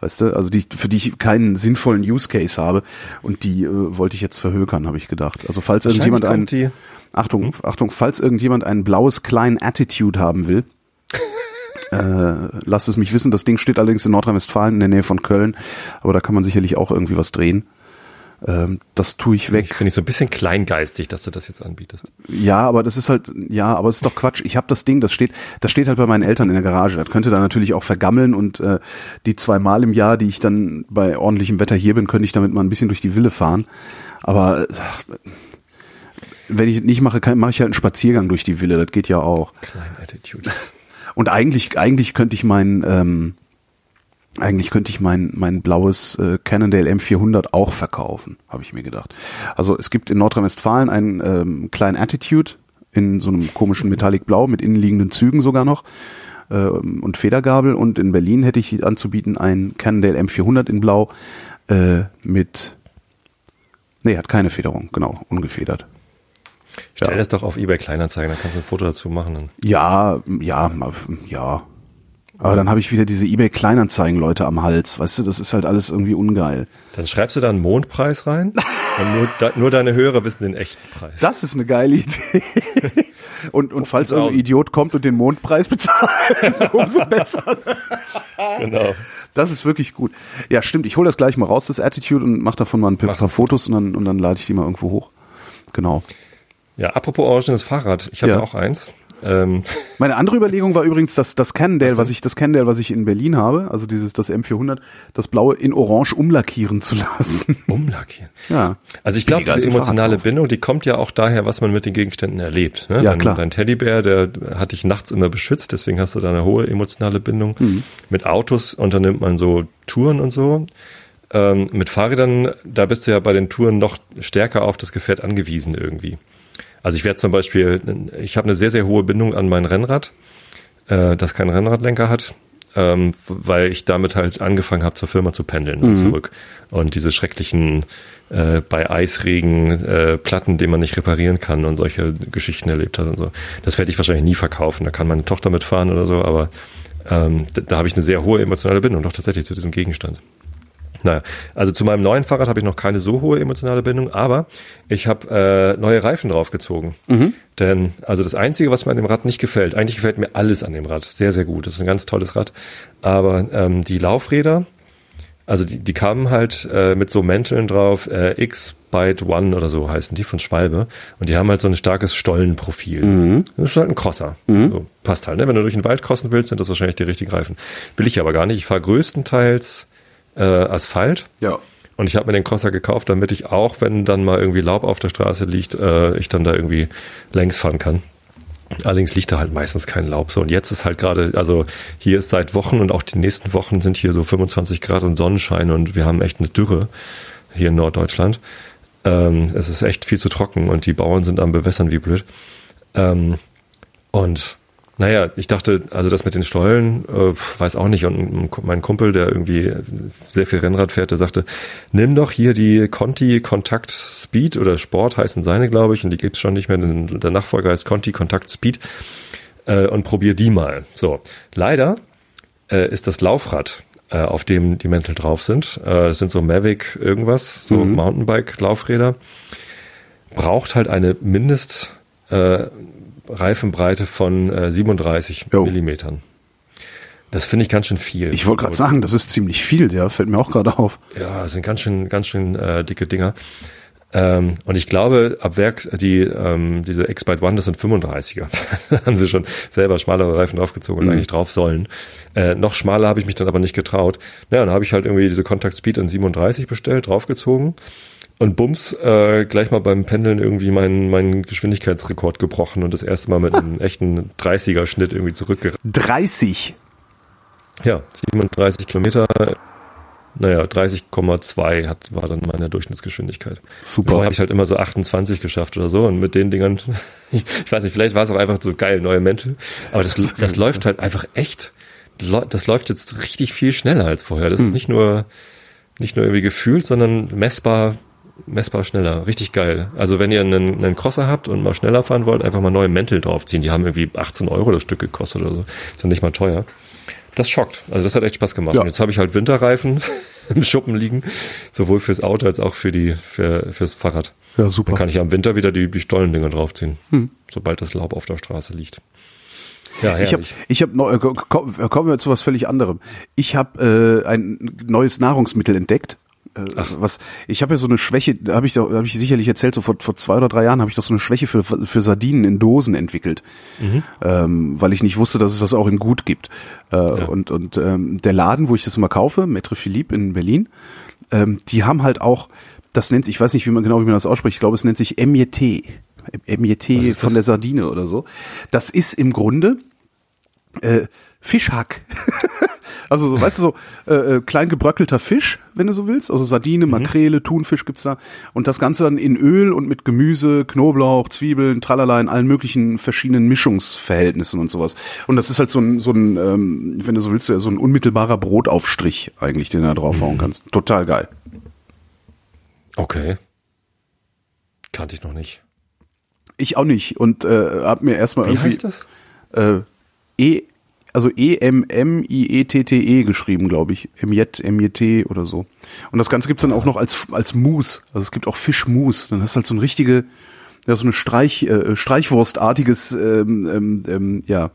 Weißt du, also die für die ich keinen sinnvollen Use Case habe und die äh, wollte ich jetzt verhökern, habe ich gedacht. Also falls irgendjemand ein Achtung, hm? Achtung, falls irgendjemand ein blaues klein Attitude haben will, äh, lasst es mich wissen. Das Ding steht allerdings in Nordrhein-Westfalen in der Nähe von Köln, aber da kann man sicherlich auch irgendwie was drehen. Ähm, das tue ich weg. Finde ich so ein bisschen kleingeistig, dass du das jetzt anbietest. Ja, aber das ist halt, ja, aber es ist doch Quatsch. Ich habe das Ding, das steht, das steht halt bei meinen Eltern in der Garage. Das könnte da natürlich auch vergammeln und äh, die zwei Mal im Jahr, die ich dann bei ordentlichem Wetter hier bin, könnte ich damit mal ein bisschen durch die Wille fahren. Aber ach, wenn ich nicht mache, mache ich halt einen Spaziergang durch die Wille. Das geht ja auch. Klein Attitude. Und eigentlich, eigentlich könnte ich mein ähm, eigentlich könnte ich mein, mein blaues äh, Cannondale M400 auch verkaufen, habe ich mir gedacht. Also es gibt in Nordrhein-Westfalen einen ähm, kleinen Attitude in so einem komischen Metallic Blau mit innenliegenden Zügen sogar noch äh, und Federgabel und in Berlin hätte ich anzubieten ein Cannondale M400 in Blau äh, mit Nee, hat keine Federung, genau, ungefedert. Stell Ja. das doch auf eBay Kleinanzeigen, dann kannst du ein Foto dazu machen. Ja, ja, ja. Aber dann habe ich wieder diese eBay Kleinanzeigen Leute am Hals, weißt du, das ist halt alles irgendwie ungeil. Dann schreibst du da einen Mondpreis rein und nur, da, nur deine Hörer wissen den echten Preis. Das ist eine geile Idee. Und, und falls irgendein 50.000. Idiot kommt und den Mondpreis bezahlt, ist umso besser. genau. Das ist wirklich gut. Ja, stimmt. Ich hole das gleich mal raus, das Attitude, und mach davon mal ein paar, Mach's. Fotos und dann, und dann lade ich die mal irgendwo hoch. Genau. Ja, apropos orangenes Fahrrad. Ich habe Ja. ja. auch eins. Ähm, Meine andere Überlegung war übrigens, dass das Cannondale, was ich das Cannondale, was ich in Berlin habe, also dieses das M400, das blaue in Orange umlackieren zu lassen. umlackieren. ja. Also ich glaube, als diese emotionale. Bindung, die kommt ja auch daher, was man mit den Gegenständen erlebt. Ne? Ja, dein, klar. Dein Teddybär, der hat dich nachts immer beschützt, deswegen hast du da eine hohe emotionale Bindung. Mhm. Mit Autos unternimmt man so Touren und so. Ähm, mit Fahrrädern, da bist du ja bei den Touren noch stärker auf das Gefährt angewiesen irgendwie. Also ich werde zum Beispiel, ich habe eine sehr, sehr hohe Bindung an mein Rennrad, äh, das keinen Rennradlenker hat, ähm, weil ich damit halt angefangen habe, zur Firma zu pendeln und zurück. Und diese schrecklichen äh, bei Eisregen äh, Platten, die man nicht reparieren kann und solche Geschichten erlebt hat und so. Das werde ich wahrscheinlich nie verkaufen. Da kann meine Tochter mitfahren oder so, aber ähm, da, da habe ich eine sehr hohe emotionale Bindung, doch tatsächlich zu diesem Gegenstand. Naja, also zu meinem neuen Fahrrad habe ich noch keine so hohe emotionale Bindung, aber ich habe äh, neue Reifen draufgezogen. Denn, also das Einzige, was mir an dem Rad nicht gefällt, eigentlich gefällt mir alles an dem Rad sehr, sehr gut. Das ist ein ganz tolles Rad. Aber ähm, die Laufräder, also die, die kamen halt äh, mit so Mänteln drauf, äh, X-Byte One oder so heißen die von Schwalbe. Und die haben halt so ein starkes Stollenprofil. Das ist halt ein Crosser. So, passt halt, ne? Wenn du durch den Wald crossen willst, sind das wahrscheinlich die richtigen Reifen. Will ich aber gar nicht. Ich fahre größtenteils äh, Asphalt. Ja. Und ich habe mir den Crosser gekauft, damit ich auch, wenn dann mal irgendwie Laub auf der Straße liegt, äh, ich dann da irgendwie längs fahren kann. Allerdings liegt da halt meistens kein Laub. So, und jetzt ist halt gerade, also hier ist seit Wochen und auch die nächsten Wochen sind hier so 25 Grad und Sonnenschein und wir haben echt eine Dürre hier in Norddeutschland. Ähm, es ist echt viel zu trocken und die Bauern sind am Bewässern wie blöd. Ähm, und naja, ich dachte, also das mit den Stollen, äh, weiß auch nicht. Und mein Kumpel, der irgendwie sehr viel Rennrad fährt, der sagte, nimm doch hier die Conti Kontakt Speed oder Sport heißen seine, glaube ich, und die gibt's schon nicht mehr. Der Nachfolger heißt Conti Kontakt Speed äh, und probier die mal. So, leider äh, ist das Laufrad, äh, auf dem die Mäntel drauf sind, äh, das sind so Mavic irgendwas, so Mountainbike-Laufräder, braucht halt eine Mindest äh, Reifenbreite von äh, 37 Jo. Millimetern. Das finde ich ganz schön viel. Ich wollte gerade sagen, das ist ziemlich viel, ja, fällt mir auch gerade auf. Ja, das sind ganz schön, ganz schön äh, dicke Dinger. Ähm, und ich glaube, ab Werk, die, ähm, diese X-Byte One, das sind 35er. Da haben sie schon selber schmalere Reifen draufgezogen und eigentlich drauf sollen. Äh, noch schmaler habe ich mich dann aber nicht getraut. Naja, dann habe ich halt irgendwie diese Contact Speed in 37 bestellt, draufgezogen. Und bums, äh, gleich mal beim Pendeln irgendwie meinen, meinen Geschwindigkeitsrekord gebrochen und das erste Mal mit einem echten 30er-Schnitt irgendwie zurückgerannt. 30. Ja, 37 Kilometer, naja, 30,2 hat, war dann meine Durchschnittsgeschgeschwindigkeit. Super. Vorher habe ich halt immer so 28 geschafft oder so und mit den Dingern, ich weiß nicht, vielleicht war es auch einfach so geil, neue Mäntel, aber das, das läuft halt einfach echt, das läuft jetzt richtig viel schneller als vorher. Das ist nicht nur, nicht nur irgendwie gefühlt, sondern messbar, messbar schneller. Richtig geil. Also wenn ihr einen, einen Crosser habt und mal schneller fahren wollt, einfach mal neue Mäntel draufziehen. Die haben irgendwie 18 Euro das Stück gekostet oder so. Ist ja nicht mal teuer. Das schockt. Also das hat echt Spaß gemacht. Ja. Und jetzt habe ich halt Winterreifen im Schuppen liegen, sowohl fürs Auto als auch für die für, fürs Fahrrad. Ja, super. Dann kann ich ja im Winter wieder die, die Stollendinger draufziehen, sobald das Laub auf der Straße liegt. Ja, Ich herrlich. ich habe, ko- ko- kommen wir zu was völlig anderem. Ich habe äh, ein neues Nahrungsmittel entdeckt. Äh, was? Ich habe ja so eine Schwäche, da habe ich, da habe ich sicherlich erzählt, so vor, vor zwei oder drei Jahren habe ich doch so eine Schwäche für für Sardinen in Dosen entwickelt, ähm, weil ich nicht wusste, dass es das auch in gut gibt. Äh, Und und ähm, der Laden, wo ich das immer kaufe, Maître Philippe in Berlin, ähm, die haben halt auch, das nennt sich, ich weiß nicht, wie man genau wie man das ausspricht, ich glaube, es nennt sich Emieté. Emieté von der Sardine oder so. Das ist im Grunde äh, Fischhack. also so, weißt du, so äh, äh, klein gebröckelter Fisch, wenn du so willst. Also Sardine, Makrele, Thunfisch gibt's da. Und das Ganze dann in Öl und mit Gemüse, Knoblauch, Zwiebeln, Tralala, in allen möglichen verschiedenen Mischungsverhältnissen und sowas. Und das ist halt so ein, so ein ähm, wenn du so willst, so ein unmittelbarer Brotaufstrich eigentlich, den du da draufhauen kannst. Total geil. Okay. Kannte ich noch nicht. Ich auch nicht und äh, hab mir erstmal Wie irgendwie heißt das? äh, E also E I E E geschrieben, glaube ich, Emjet M J T oder so. Und das Ganze gibt's dann auch noch als als Mousse. Also es gibt auch Fischmousse. Dann hast du halt so eine richtige ja so eine Streich äh, Streichwurstartiges ähm, ähm, ähm, ja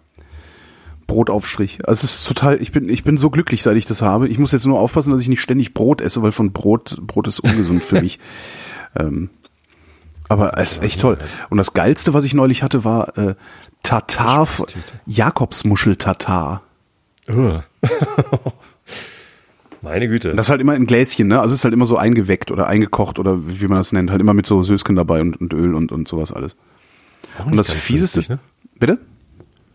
Brotaufstrich. Also es ist total, ich bin, ich bin so glücklich, seit ich das habe. Ich muss jetzt nur aufpassen, dass ich nicht ständig Brot esse, weil von Brot, Brot ist ungesund für mich. Ähm, aber es ist echt toll. Und das Geilste, was ich neulich hatte, war äh, Tatar, Jakobsmuschel-Tatar. Meine Güte. Und das halt immer in Gläschen, ne? Also es ist halt immer so eingeweckt oder eingekocht oder wie man das nennt. Halt immer mit so Sösken dabei und, und Öl und, und sowas alles. Auch Und das Fieseste, günstig, ne? bitte?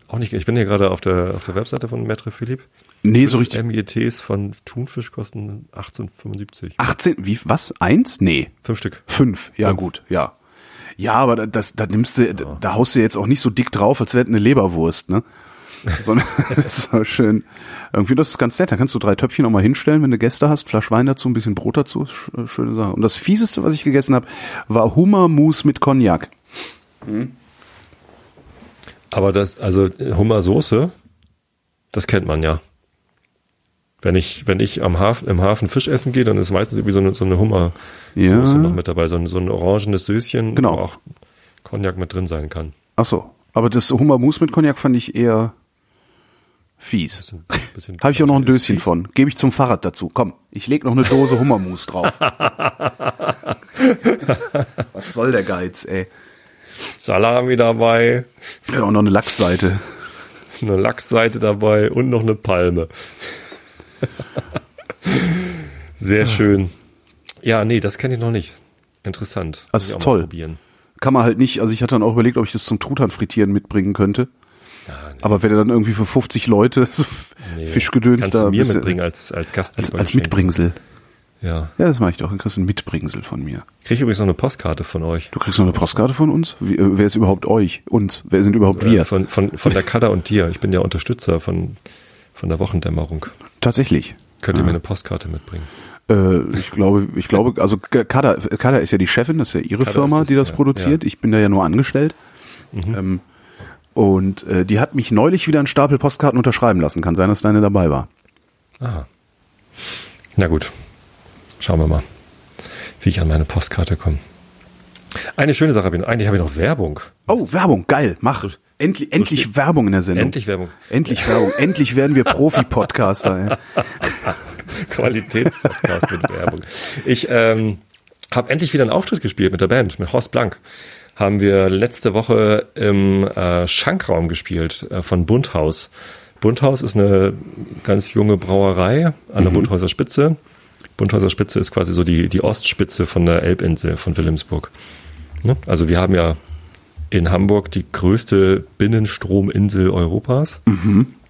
Auch nicht. Ich bin hier gerade auf der, auf der Webseite von Maitre Philippe. Nee, so richtig. METs von Thunfisch kosten 18,75. 18, wie, was? Eins? Nee. Fünf Stück. Fünf, ja Fünf. gut, ja. Ja, aber da- das, da nimmst du, da, da haust du jetzt auch nicht so dick drauf, als wäre eine Leberwurst, ne? Sondern das ist so schön. Irgendwie, das ist ganz nett. Da kannst du drei Töpfchen auch mal hinstellen, wenn du Gäste hast, Flasch Wein dazu, ein bisschen Brot dazu. Äh, Schöne Sache. Und das fieseste, was ich gegessen habe, war Hummermus mit Cognac. Aber das, also Hummersoße, das kennt man ja. Wenn ich, wenn ich am Hafen, im Hafen Fisch essen gehe, dann ist meistens irgendwie so eine, so eine Hummersoße Ja. noch mit dabei, so ein, so ein orangenes Söschen, Genau. wo auch Cognac mit drin sein kann. Ach so. Aber das Hummermus mit Cognac fand ich eher fies. Habe ich auch noch ein Döschen fies. von. Gebe ich zum Fahrrad dazu. Komm, ich leg noch eine Dose Hummermus drauf. Was soll der Geiz, ey? Salami dabei, Ja, und noch eine Lachsseite. eine Lachsseite dabei und noch eine Palme. Sehr schön. Ja, nee, das kenne ich noch nicht. Interessant. Das ich ist toll. Kann man halt nicht, also ich hatte dann auch überlegt, ob ich das zum Truthahn frittieren mitbringen könnte. Ja, nee, Aber wenn er dann irgendwie für 50 Leute so nee. Fischgedöns Kannst da du mir mitbringen als, als Gast. als, als Mitbringsel. Ja. Ja, das mache ich doch. Dann kriegst du ein Mitbringsel von mir. Krieg ich übrigens noch eine Postkarte von euch. Du kriegst noch eine Postkarte von uns? Wie, äh, wer ist überhaupt euch? Uns? Wer sind überhaupt wir? Äh, Von, von, von der Kada und dir. Ich bin ja Unterstützer von, von der Wochendämmerung. Tatsächlich. Könnt ihr mir eine Postkarte mitbringen? Äh, ich glaube, ich glaube, also Kada, Kada ist ja die Chefin, das ist ja ihre Kada Firma, das, die das ja, produziert. ja. Ich bin da ja nur angestellt. Ähm, und äh, die hat mich neulich wieder einen Stapel Postkarten unterschreiben lassen. Kann sein, dass deine dabei war. Aha. Na gut. Schauen wir mal, wie ich an meine Postkarte komme. Eine schöne Sache noch. Eigentlich habe ich noch Werbung. Oh, Werbung, geil, mach. Endlich, endlich steht- Werbung in der Sendung. Endlich Werbung. Endlich Werbung. endlich werden wir Profi-Podcaster. Qualitätspodcast mit Werbung. Ich ähm, habe endlich wieder einen Auftritt gespielt mit der Band, mit Horst Blank. Haben wir letzte Woche im äh, Schankraum gespielt äh, von Bundhaus. Bundhaus ist eine ganz junge Brauerei an der Bundhäuser Spitze. Bundhäuser Spitze ist quasi so die, die Ostspitze von der Elbinsel von Wilhelmsburg. Ne? Also wir haben ja in Hamburg die größte Binnenstrominsel Europas.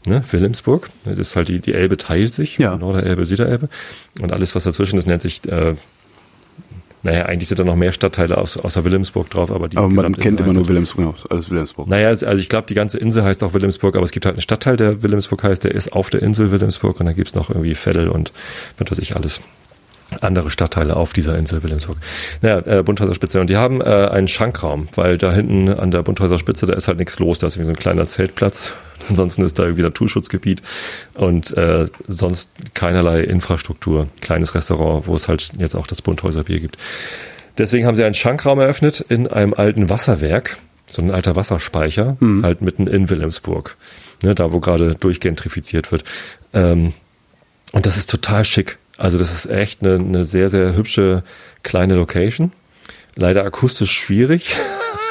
Ne, Wilhelmsburg. Das ist halt die, die Elbe teilt sich. Ja. Norderelbe, Süderelbe. Und alles, was dazwischen ist, nennt sich, äh, naja, eigentlich sind da noch mehr Stadtteile aus, außer Wilhelmsburg drauf, aber die Aber man kennt immer nur Wilhelmsburg. Alles Wilhelmsburg. Naja, also ich glaube, die ganze Insel heißt auch Wilhelmsburg, aber es gibt halt einen Stadtteil, der Wilhelmsburg heißt, der ist auf der Insel Wilhelmsburg und dann gibt's noch irgendwie Veddel und was weiß ich alles. Andere Stadtteile auf dieser Insel Wilhelmsburg. Naja, äh, Bundhäuser Spitze. Und die haben äh, einen Schankraum, weil da hinten an der Bundhäuser Spitze, da ist halt nichts los. Da ist irgendwie so ein kleiner Zeltplatz. Ansonsten ist da irgendwie Naturschutzgebiet und äh, sonst keinerlei Infrastruktur. Kleines Restaurant, wo es halt jetzt auch das Bundhäuser Bier gibt. Deswegen haben sie einen Schankraum eröffnet in einem alten Wasserwerk, so ein alter Wasserspeicher, halt mitten in Wilhelmsburg, ne, da wo gerade durchgentrifiziert wird. Ähm, und das ist total schick. Also das ist echt eine, eine sehr, sehr hübsche kleine Location. Leider akustisch schwierig,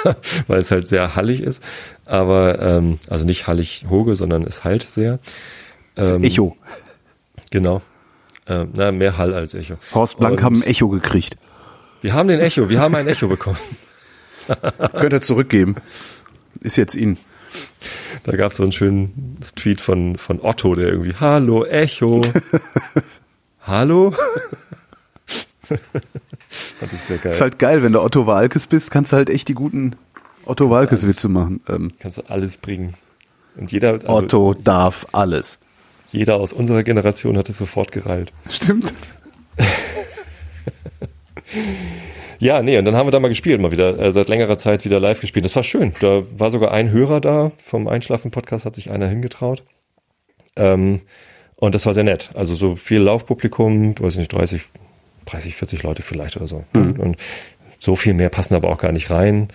weil es halt sehr hallig ist. Aber, ähm, also nicht hallig hoge, sondern es halt sehr. Das Ähm, Echo. Genau. Ähm, na, mehr Hall als Echo. Horst Blank Und haben ein Echo gekriegt. Wir haben den Echo, wir haben ein Echo bekommen. Könnt ihr zurückgeben. Ist jetzt ihn. Da gab es so einen schönen Tweet von, von Otto, der irgendwie, Hallo, Echo. Hallo? Fand ich sehr geil. Ist halt geil, wenn du Otto Walkes bist, kannst du halt echt die guten Otto Walkes Witze machen. Ähm, Kannst du alles bringen. Und jeder, also Otto darf alles. jeder aus unserer Generation hat es sofort gereilt. Stimmt. Ja, nee, und dann haben wir da mal gespielt, mal wieder, äh, seit längerer Zeit wieder live gespielt. Das war schön. Da war sogar ein Hörer da, vom Einschlafen-Podcast hat sich einer hingetraut. Ähm, und das war sehr nett. Also so viel Laufpublikum, weiß nicht, 30, 30, 40 Leute vielleicht oder so. Mhm. Und so viel mehr passen aber auch gar nicht rein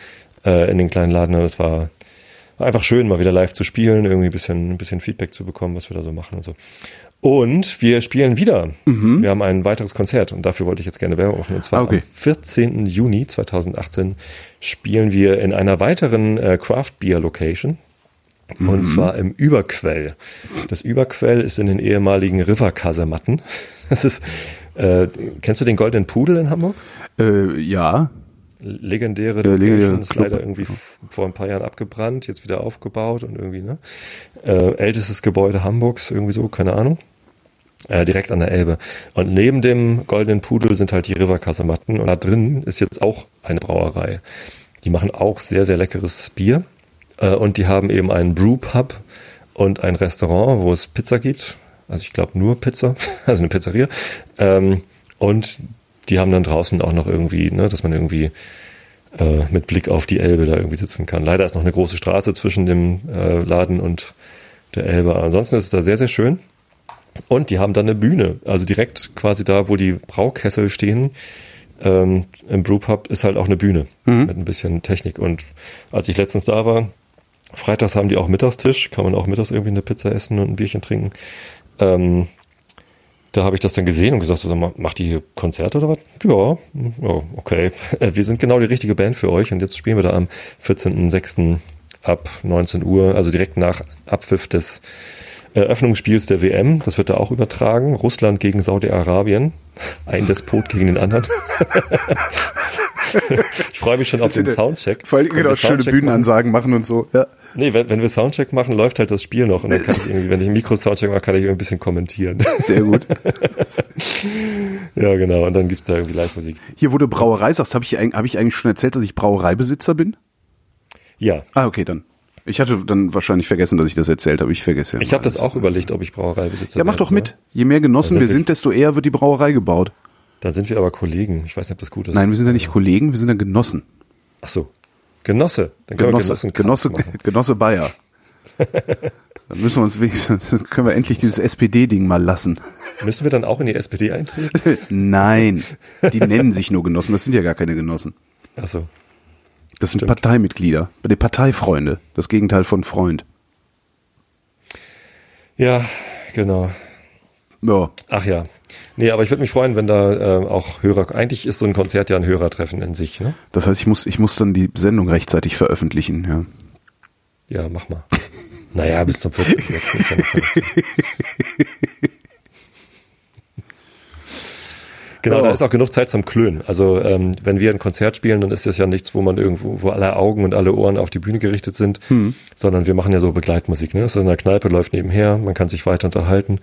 äh, in den kleinen Laden. Das war, war einfach schön, mal wieder live zu spielen, irgendwie ein bisschen, ein bisschen Feedback zu bekommen, was wir da so machen und so. Und wir spielen wieder. Mhm. Wir haben ein weiteres Konzert und dafür wollte ich jetzt gerne Werbung machen. Und zwar okay. am 14. Juni 2018 spielen wir in einer weiteren äh, Craft Beer Location. Mhm. Und zwar im Überquell. Das Überquell ist in den ehemaligen River-Kasematten. Das ist, äh, kennst du den Goldenen Pudel in Hamburg? Äh, ja. Legendäre, Der legendäre ist leider irgendwie vor ein paar Jahren abgebrannt, jetzt wieder aufgebaut und irgendwie, ne? Äh, ältestes Gebäude Hamburgs, irgendwie so, keine Ahnung. Äh, direkt an der Elbe. Und neben dem Goldenen Pudel sind halt die River-Kasematten und da drin ist jetzt auch eine Brauerei. Die machen auch sehr, sehr leckeres Bier. Äh, und die haben eben einen Brewpub und ein Restaurant, wo es Pizza gibt. Also ich glaube nur Pizza, also eine Pizzeria. Ähm, und die haben dann draußen auch noch irgendwie, ne, dass man irgendwie äh, mit Blick auf die Elbe da irgendwie sitzen kann. Leider ist noch eine große Straße zwischen dem äh, Laden und der Elbe. Ansonsten ist es da sehr, sehr schön. Und die haben dann eine Bühne, also direkt quasi da, wo die Braukessel stehen. Ähm, Im Brewpub ist halt auch eine Bühne mhm. mit ein bisschen Technik. Und als ich letztens da war, freitags haben die auch Mittagstisch, kann man auch mittags irgendwie eine Pizza essen und ein Bierchen trinken. Ähm, da habe ich das dann gesehen und gesagt, so, macht die hier Konzerte oder was? Ja, oh, okay. Wir sind genau die richtige Band für euch und jetzt spielen wir da am 14.06. ab 19 Uhr, also direkt nach Abpfiff des Eröffnungsspiels der WM. Das wird da auch übertragen. Russland gegen Saudi-Arabien. Ein Despot gegen den anderen. ich freue mich schon auf den Soundcheck. Vor allem genau, schöne Bühnenansagen machen. machen und so. Ja. Nee, wenn, wenn wir Soundcheck machen, läuft halt das Spiel noch. Und dann kann ich irgendwie, wenn ich Mikro-Soundcheck mache, kann ich ein bisschen kommentieren. Sehr gut. ja, genau. Und dann gibt's da irgendwie Live-Musik. Hier, wo du Brauerei sagst, habe ich, hab ich eigentlich schon erzählt, dass ich Brauereibesitzer bin? Ja. Ah, okay, dann. Ich hatte dann wahrscheinlich vergessen, dass ich das erzählt habe. Ich vergesse ja. Ich habe das auch überlegt, ob ich Brauereibesitzer bin. Ja, mach doch mit. Je mehr Genossen wir sind, desto eher wird die Brauerei gebaut. Dann sind wir aber Kollegen. Ich weiß nicht, ob das gut ist. Nein, wir sind ja nicht Kollegen, wir sind ja Genossen. Ach so. Genosse. Dann Genosse, wir Genosse, Genosse Bayer. Dann müssen wir uns wenigstens, können wir endlich dieses SPD-Ding mal lassen. Müssen wir dann auch in die SPD eintreten? Nein, die nennen sich nur Genossen, das sind ja gar keine Genossen. Ach so. Das sind Stimmt. Parteimitglieder, die Parteifreunde, das Gegenteil von Freund. Ja, genau. Ja. Ach ja. Nee, aber ich würde mich freuen, wenn da äh, auch Hörer, eigentlich ist so ein Konzert ja ein Hörertreffen in sich. Ne? Das heißt, ich muss, ich muss dann die Sendung rechtzeitig veröffentlichen, ja. Ja, mach mal. naja, bis zum 14. Jetzt ja Genau, oh. da ist auch genug Zeit zum Klönen. Also ähm, wenn wir ein Konzert spielen, dann ist das ja nichts, wo man irgendwo, wo alle Augen und alle Ohren auf die Bühne gerichtet sind, hm. sondern wir machen ja so Begleitmusik. Ne? Das ist in der Kneipe, läuft nebenher, man kann sich weiter unterhalten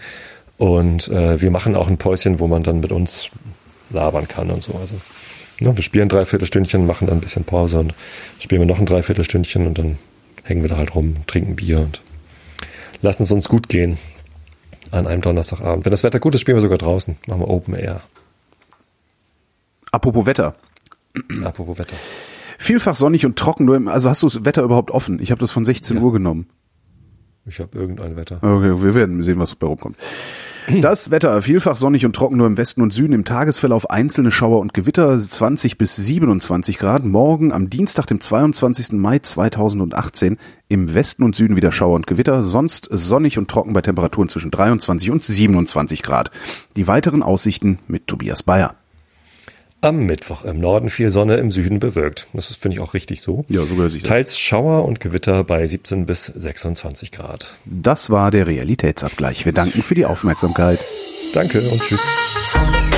und äh, wir machen auch ein Päuschen, wo man dann mit uns labern kann und so. Also ne, wir spielen ein Dreiviertelstündchen, machen dann ein bisschen Pause und spielen wir noch ein Dreiviertelstündchen und dann hängen wir da halt rum, trinken Bier und lassen es uns gut gehen an einem Donnerstagabend. Wenn das Wetter gut ist, spielen wir sogar draußen. Machen wir Open Air. Apropos Wetter. Apropos Wetter. Vielfach sonnig und trocken. Nur im, also hast du das Wetter überhaupt offen? Ich habe das von 16 ja. Uhr genommen. Ich habe irgendein Wetter. Okay, wir werden sehen, was bei rumkommt. Das Wetter vielfach sonnig und trocken nur im Westen und Süden. Im Tagesverlauf einzelne Schauer und Gewitter 20 bis 27 Grad. Morgen am Dienstag, dem 22. Mai 2018 im Westen und Süden wieder Schauer und Gewitter. Sonst sonnig und trocken bei Temperaturen zwischen 23 und 27 Grad. Die weiteren Aussichten mit Tobias Bayer. Am Mittwoch im Norden viel Sonne, im Süden bewölkt. Das finde ich auch richtig so. Ja, so gehört sich das. Teils Schauer und Gewitter bei 17 bis 26 Grad. Das war der Realitätsabgleich. Wir danken für die Aufmerksamkeit. Danke und tschüss.